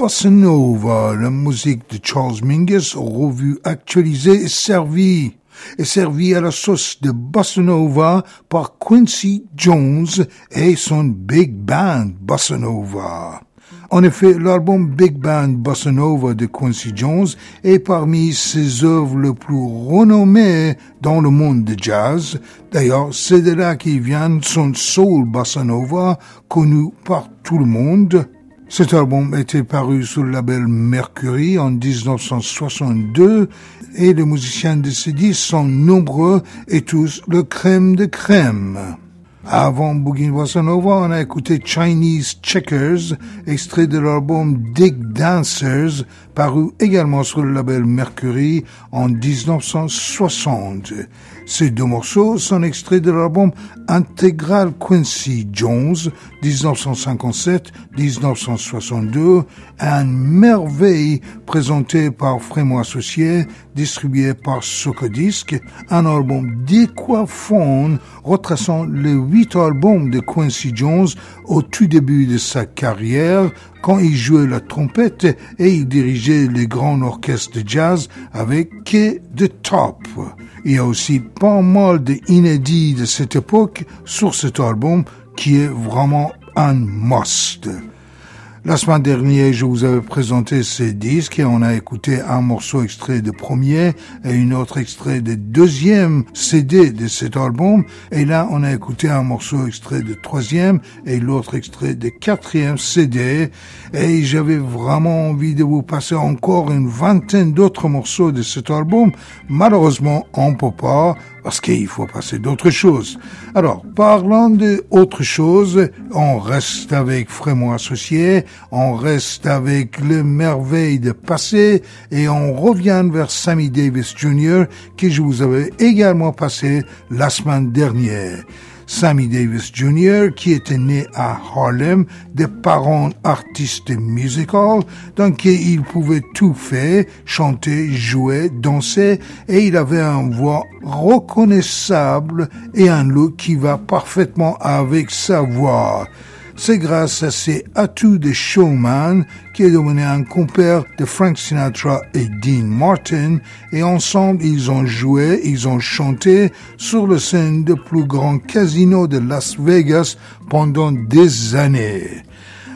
Bossa Nova, la musique de Charles Mingus, revue, actualisée et servie, est servie à la sauce de Bossa Nova par Quincy Jones et son Big Band Bossa Nova. En effet, l'album Big Band Bossa Nova de Quincy Jones est parmi ses œuvres les plus renommées dans le monde de jazz. D'ailleurs, c'est de là qu'il vient son soul Bossa Nova, connu par tout le monde. Cet album était paru sous le label Mercury en 1962 et les musiciens de disque sont nombreux et tous le crème de crème. Avant Boogie Bossa Nova, on a écouté Chinese Checkers, extrait de l'album Dig Dancers, paru également sur le label Mercury en 1960. Ces deux morceaux sont extraits de l'album Intégral Quincy Jones 1957-1962, un merveille présenté par Frémo Associé, distribué par Socodisc, un album décoiffant retraçant les huit albums de Quincy Jones au tout début de sa carrière, quand il jouait la trompette et il dirigeait les grands orchestres de jazz avec Kay The Top. Il y a aussi pas mal d'inédits de cette époque sur cet album qui est vraiment un must. La semaine dernière, je vous avais présenté ces disques et on a écouté un morceau extrait de premier et une autre extrait de deuxième CD de cet album. Et là, on a écouté un morceau extrait de troisième et l'autre extrait de quatrième CD. Et j'avais vraiment envie de vous passer encore une vingtaine d'autres morceaux de cet album. Malheureusement, on peut pas parce qu'il faut passer d'autres choses. Alors, parlant d'autres choses, on reste avec Frémont Associé, on reste avec le merveille de passé et on revient vers Sammy Davis Jr. que je vous avais également passé la semaine dernière. Sammy Davis Jr., qui était né à Harlem, des parents artistes musicaux, donc il pouvait tout faire, chanter, jouer, danser, et il avait une voix reconnaissable et un look qui va parfaitement avec sa voix. C'est grâce à ces atouts de showman qui est devenu un compère de Frank Sinatra et Dean Martin et ensemble ils ont joué, ils ont chanté sur le scène de plus grand casino de Las Vegas pendant des années.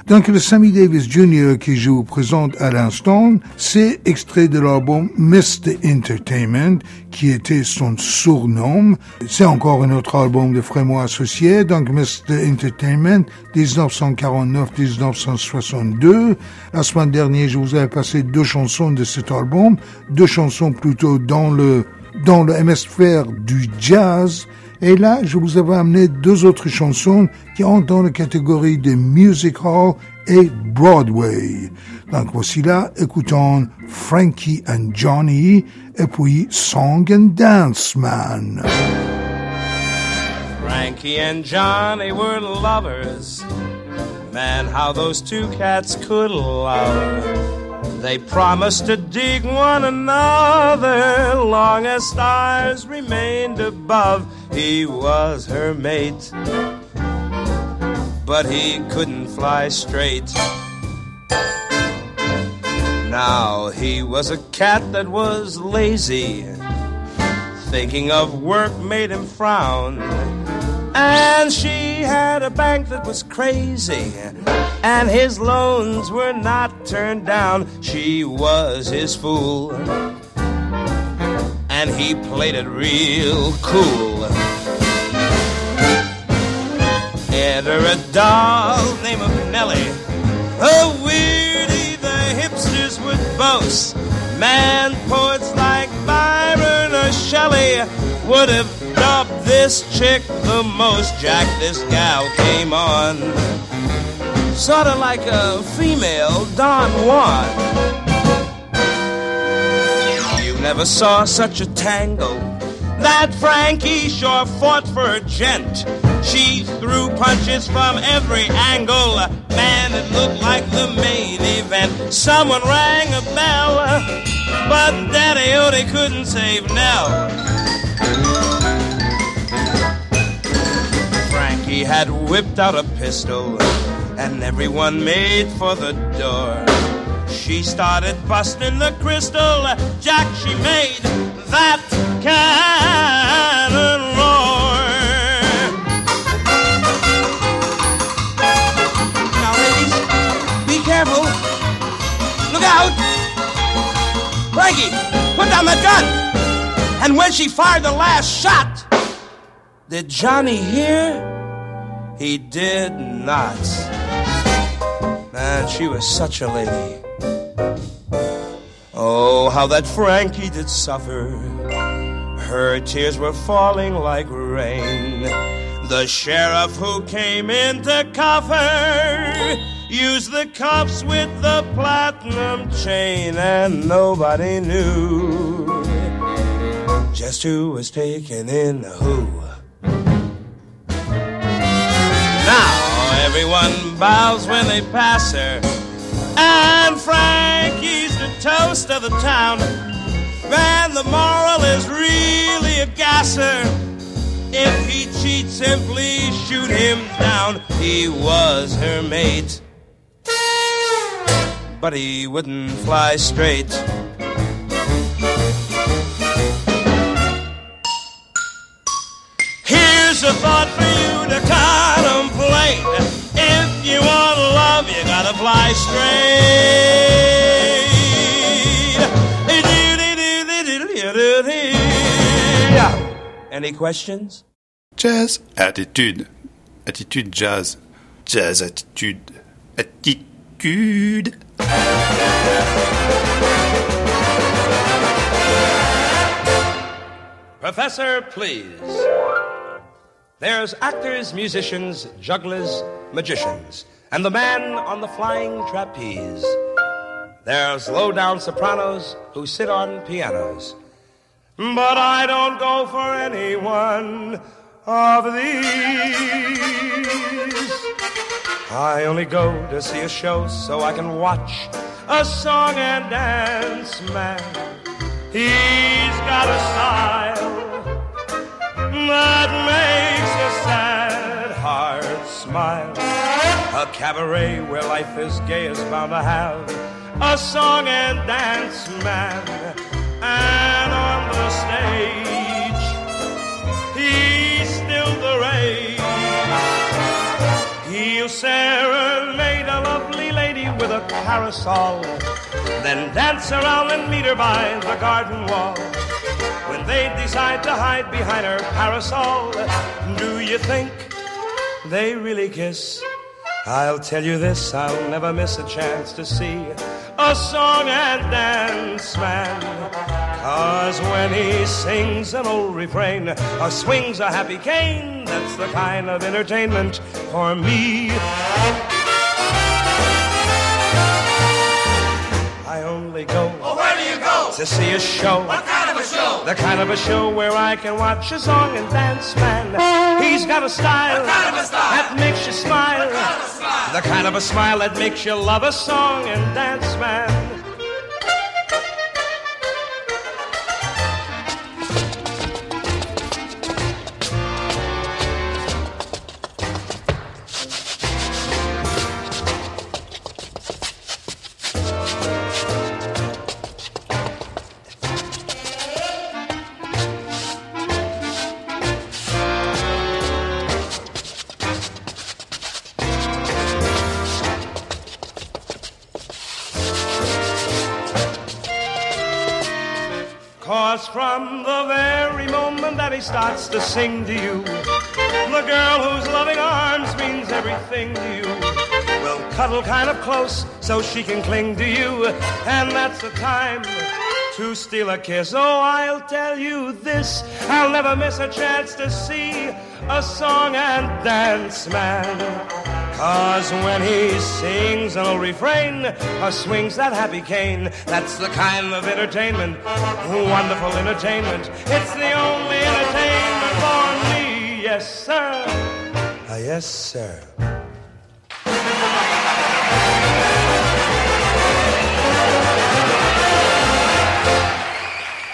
Donc le Sammy Davis Jr. que je vous présente à l'instant, c'est extrait de l'album Mr. Entertainment, qui était son surnom. C'est encore un autre album de Frémo associé, donc Mr. Entertainment 1949-1962. La semaine dernière, je vous avais passé deux chansons de cet album, deux chansons plutôt dans le dans le hémisphère du jazz. Et là, je vous avais amené deux autres chansons qui entrent dans la catégorie de musical et Broadway. Donc voici là, écoutons Frankie and Johnny et puis Song and Dance Man. Frankie and Johnny were lovers. Man, how those two cats could love. They promised to dig one another long as stars remained above. He was her mate, but he couldn't fly straight. Now he was a cat that was lazy. Thinking of work made him frown. And she had a bank that was crazy. And his loans were not turned down. She was his fool. And he played it real cool. Enter a doll named Nellie. A weirdie the hipsters would boast. Man, poets like Byron or Shelley would have dubbed this chick the most. Jack, this gal came on. Sorta like a female Don Juan. You never saw such a tango. That Frankie sure fought for a gent. She threw punches from every angle. Man, it looked like the main event. Someone rang a bell, but Daddy Odie couldn't save Nell. Frankie had whipped out a pistol, and everyone made for the door. She started busting the crystal. Jack, she made that cannon out! Frankie, put down that gun! And when she fired the last shot, did Johnny hear? He did not. Man, she was such a lady. Oh, how that Frankie did suffer. Her tears were falling like rain. The sheriff who came in to her used the cuffs with the platinum chain, and nobody knew just who was taking in who. Now everyone bows when they pass her, and Frankie's the toast of the town. And the moral is really a gasser. If he cheats, simply shoot him down. He was her mate, but he wouldn't fly straight. Here's a thought for you to contemplate. If you want love, you gotta fly straight. Any questions? Jazz attitude. Attitude jazz. Jazz attitude. Attitude. Professor, please. There's actors, musicians, jugglers, magicians, and the man on the flying trapeze. There's low down sopranos who sit on pianos. But I don't go for any one of these. I only go to see a show so I can watch a song and dance man. He's got a style that makes a sad heart smile. A cabaret where life is gay is bound to have a song and dance man. And on the stage, serenade a lovely lady with a parasol, then dance around and meet her by the garden wall. When they decide to hide behind her parasol, do you think they really kiss? I'll tell you this, I'll never miss a chance to see a song and dance man. Cause when he sings an old refrain or swings a happy cane, that's the kind of entertainment for me. I only go. Oh, where do you go? To see a show. What kind of a show? The kind of a show where I can watch a song and dance man. He's got a style. What kind of a style? That makes you smile. What kind of a smile? The kind of a smile that makes you love a song and dance man. Sing to you, the girl whose loving arms means everything to you We'll cuddle kind of close so she can cling to you. And that's the time to steal a kiss. Oh, I'll tell you this I'll never miss a chance to see a song and dance man. Cause when he sings an old refrain or swings that happy cane, that's the kind of entertainment, wonderful entertainment. It's the only entertainment for me, yes, sir. Ah, yes, sir.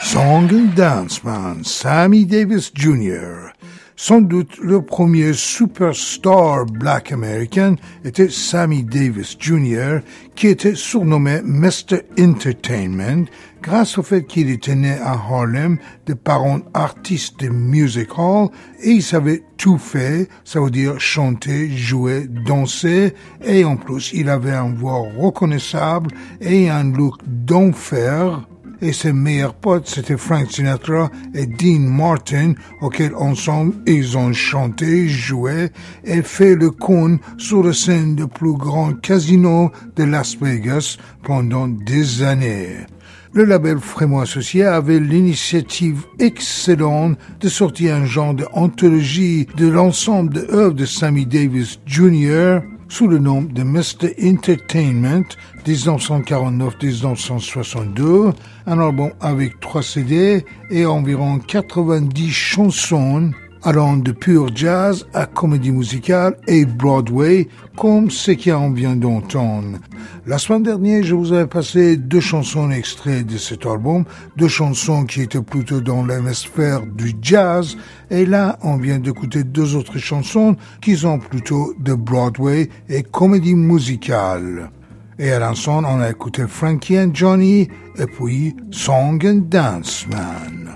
Song and Dance Man, Sammy Davis Jr. Sans doute le premier superstar black américain était Sammy Davis Jr., qui était surnommé Mr. Entertainment grâce au fait qu'il né à Harlem de parents artistes de music hall et il savait tout faire, ça veut dire chanter, jouer, danser et en plus il avait une voix reconnaissable et un look d'enfer et ses meilleurs potes, c'était Frank Sinatra et Dean Martin, auxquels ensemble ils ont chanté, joué et fait le con sur la scène du plus grand casino de Las Vegas pendant des années. Le label Frémont Associé avait l'initiative excellente de sortir un genre d'anthologie de l'ensemble de œuvres de Sammy Davis Jr., sous le nom de Mr. Entertainment 1949-1962, un album avec trois CD et environ 90 chansons allant de pur jazz à comédie musicale et Broadway, comme ce qu'on vient d'entendre. La semaine dernière, je vous avais passé deux chansons extraits de cet album, deux chansons qui étaient plutôt dans l'hémisphère du jazz, et là, on vient d'écouter deux autres chansons qui sont plutôt de Broadway et comédie musicale. Et à l'instant, on a écouté Frankie and Johnny, et puis Song and Dance Man.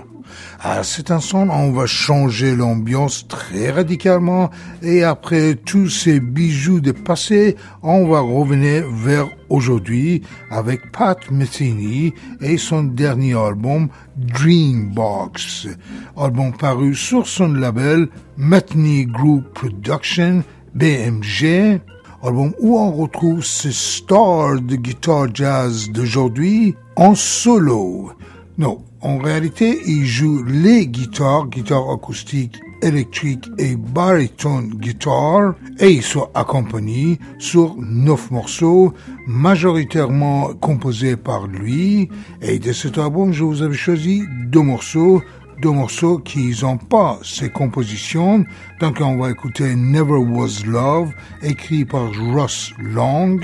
À cet instant, on va changer l'ambiance très radicalement. Et après tous ces bijoux de passé, on va revenir vers aujourd'hui avec Pat Metheny et son dernier album Dreambox, album paru sur son label Metheny Group Production BMG, album où on retrouve ce star de guitare jazz d'aujourd'hui en solo. Non, en réalité, il joue les guitares, guitare acoustique, électrique et baritone guitare, et il soit accompagné sur neuf morceaux, majoritairement composés par lui. Et de cet album, je vous avais choisi deux morceaux, deux morceaux qui n'ont pas ces compositions. Donc on va écouter Never Was Love, écrit par Ross Long.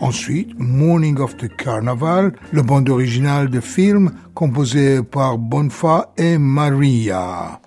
Ensuite, Morning of the Carnival, le bande original de film composé par Bonfa et Maria.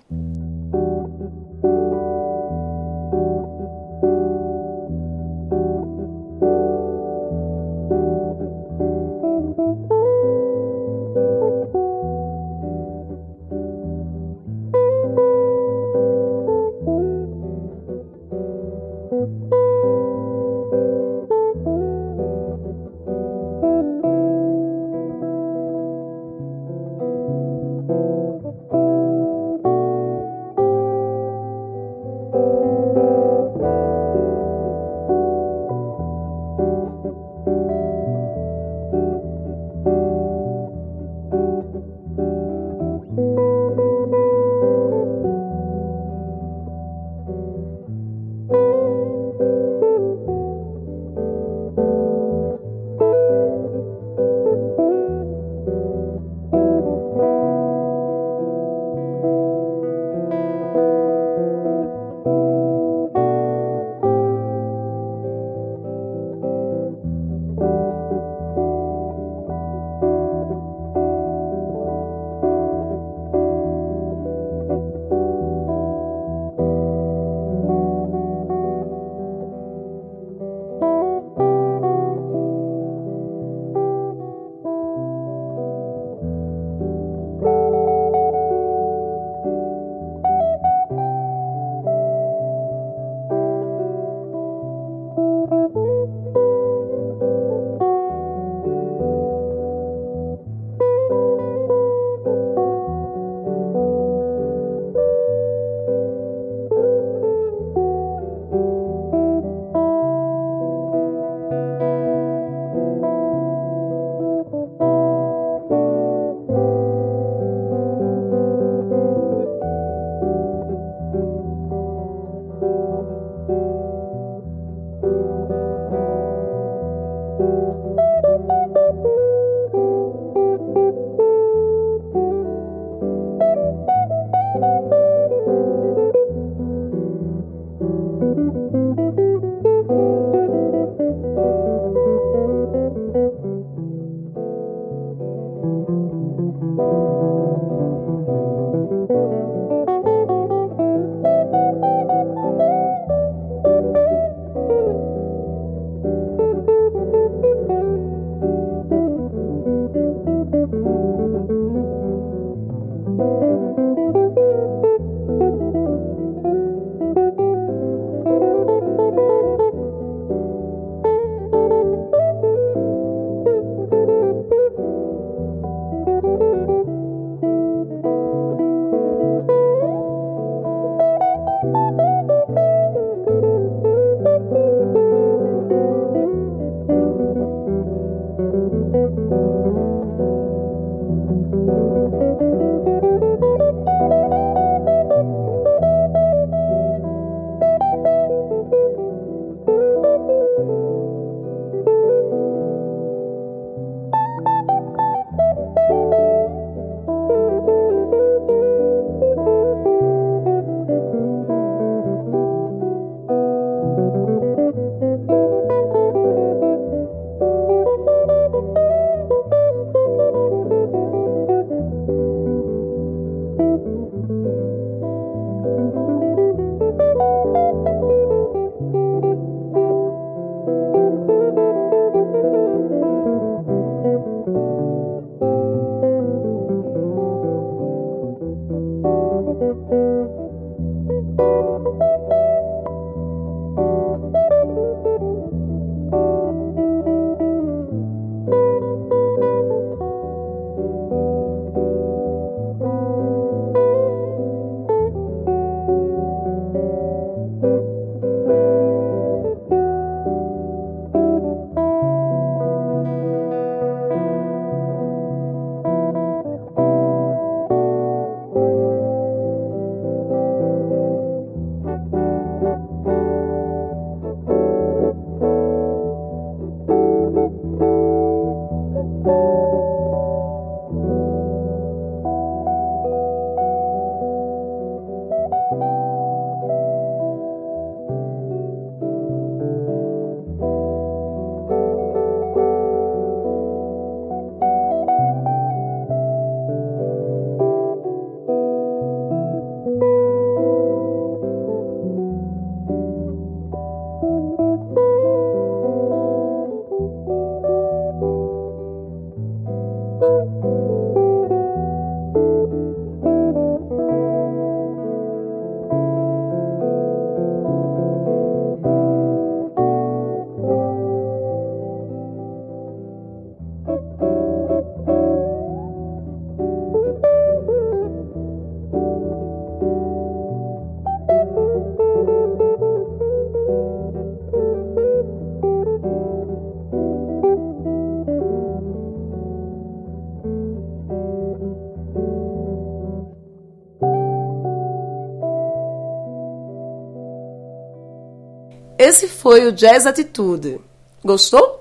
Esse foi o Jazz Atitude. Gostou?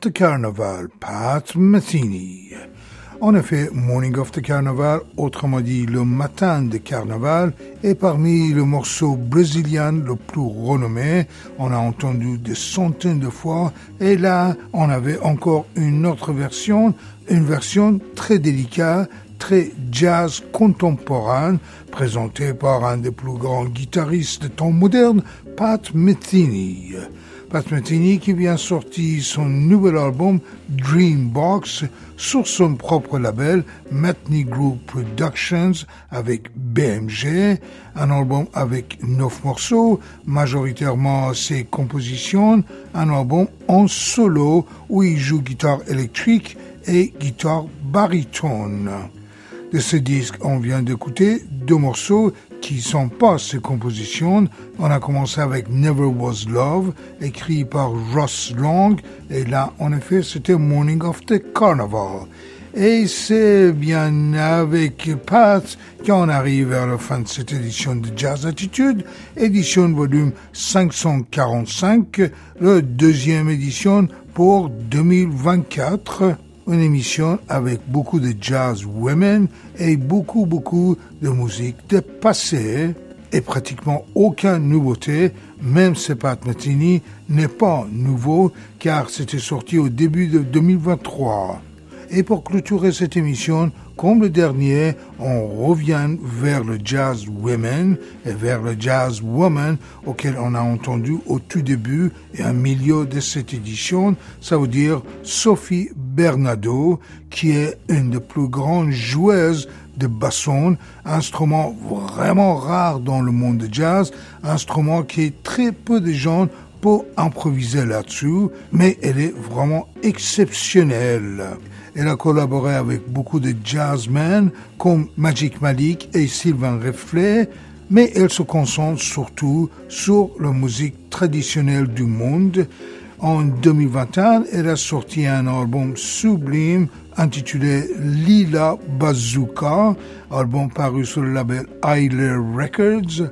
The Carnival, Pat Metheny. En effet, Morning of the Carnival, autrement dit le matin de carnaval, est parmi les morceaux brésiliens le plus renommé. On a entendu des centaines de fois et là, on avait encore une autre version, une version très délicate, très jazz contemporain, présentée par un des plus grands guitaristes de temps moderne, Pat Metheny. Pat Metheny qui vient sortir son nouvel album Dreambox sur son propre label Metheny Group Productions avec BMG, un album avec neuf morceaux, majoritairement ses compositions, un album en solo où il joue guitare électrique et guitare baritone. De ce disque, on vient d'écouter deux morceaux qui sont pas ses compositions. On a commencé avec Never Was Love, écrit par Ross Long, et là, en effet, c'était Morning of the Carnival. Et c'est bien avec Pat qu'on arrive vers la fin de cette édition de Jazz Attitude, édition volume 545, la deuxième édition pour 2024 une émission avec beaucoup de jazz women et beaucoup, beaucoup de musique de passé et pratiquement aucune nouveauté, même si Pat Metheny n'est pas nouveau car c'était sorti au début de 2023. Et pour clôturer cette émission, comme le dernier, on revient vers le jazz women et vers le jazz woman auquel on a entendu au tout début et au milieu de cette édition. Ça veut dire Sophie Bernardo, qui est une des plus grandes joueuses de basson, instrument vraiment rare dans le monde de jazz, instrument qui très peu de gens peuvent improviser là-dessus, mais elle est vraiment exceptionnelle. Elle a collaboré avec beaucoup de jazzmen comme Magic Malik et Sylvain Reflet, mais elle se concentre surtout sur la musique traditionnelle du monde. En 2021, elle a sorti un album sublime intitulé Lila Bazooka, album paru sur le label Eiler Records,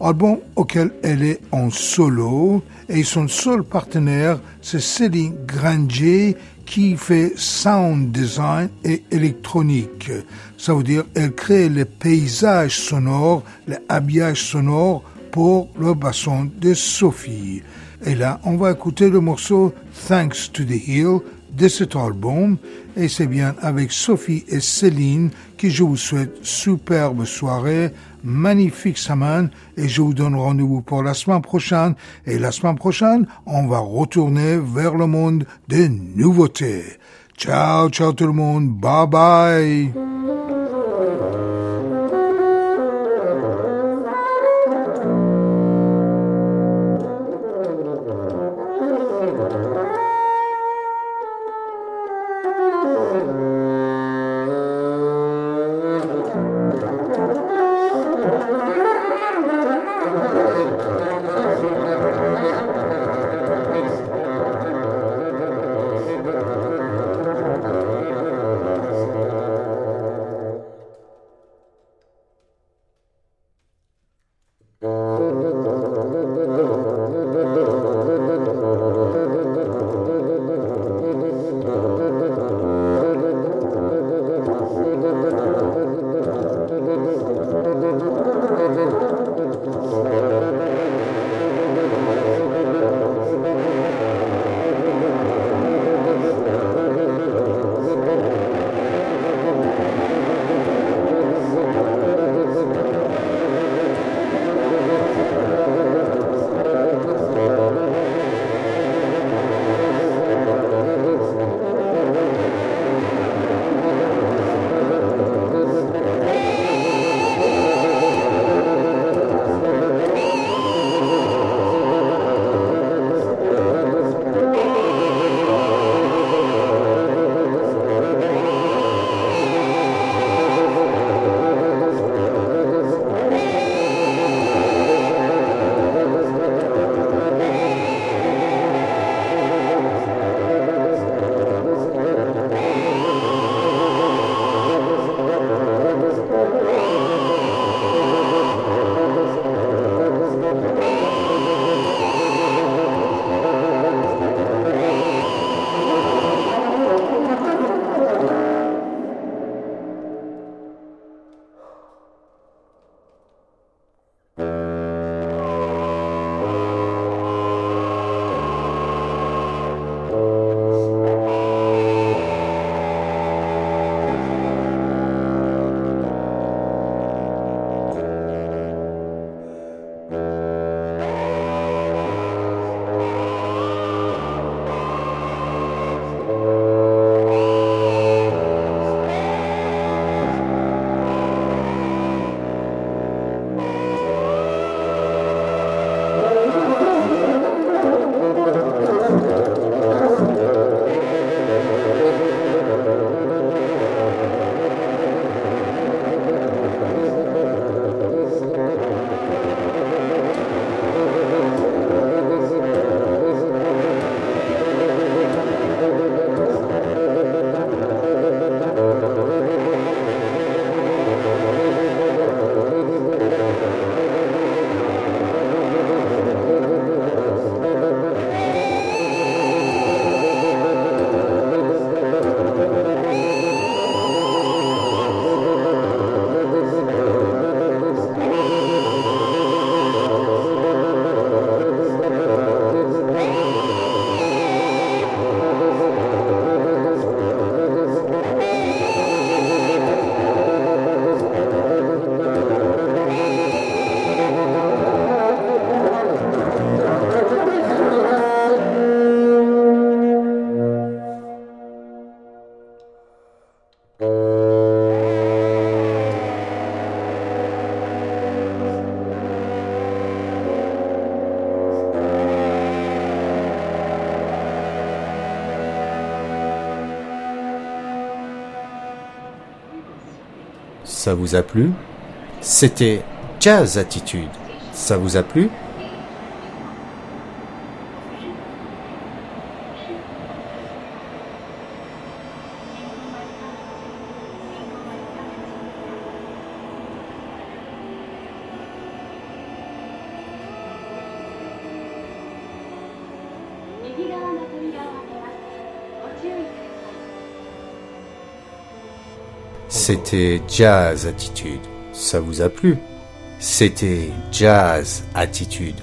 album auquel elle est en solo et son seul partenaire c'est Céline Granger qui fait sound design et électronique. Ça veut dire elle crée les paysages sonores, les habillages sonores pour le basson de Sophie. Et là, on va écouter le morceau Thanks to the Hill de cet album. Et c'est bien avec Sophie et Céline que je vous souhaite superbe soirée, magnifique semaine et je vous donne rendez-vous pour la semaine prochaine. Et la semaine prochaine, on va retourner vers le monde des nouveautés. Ciao, ciao tout le monde. Bye bye. Ça vous a plu? C'était Jazz Attitude. Ça vous a plu? C'était Jazz Attitude. Ça vous a plu? C'était Jazz Attitude.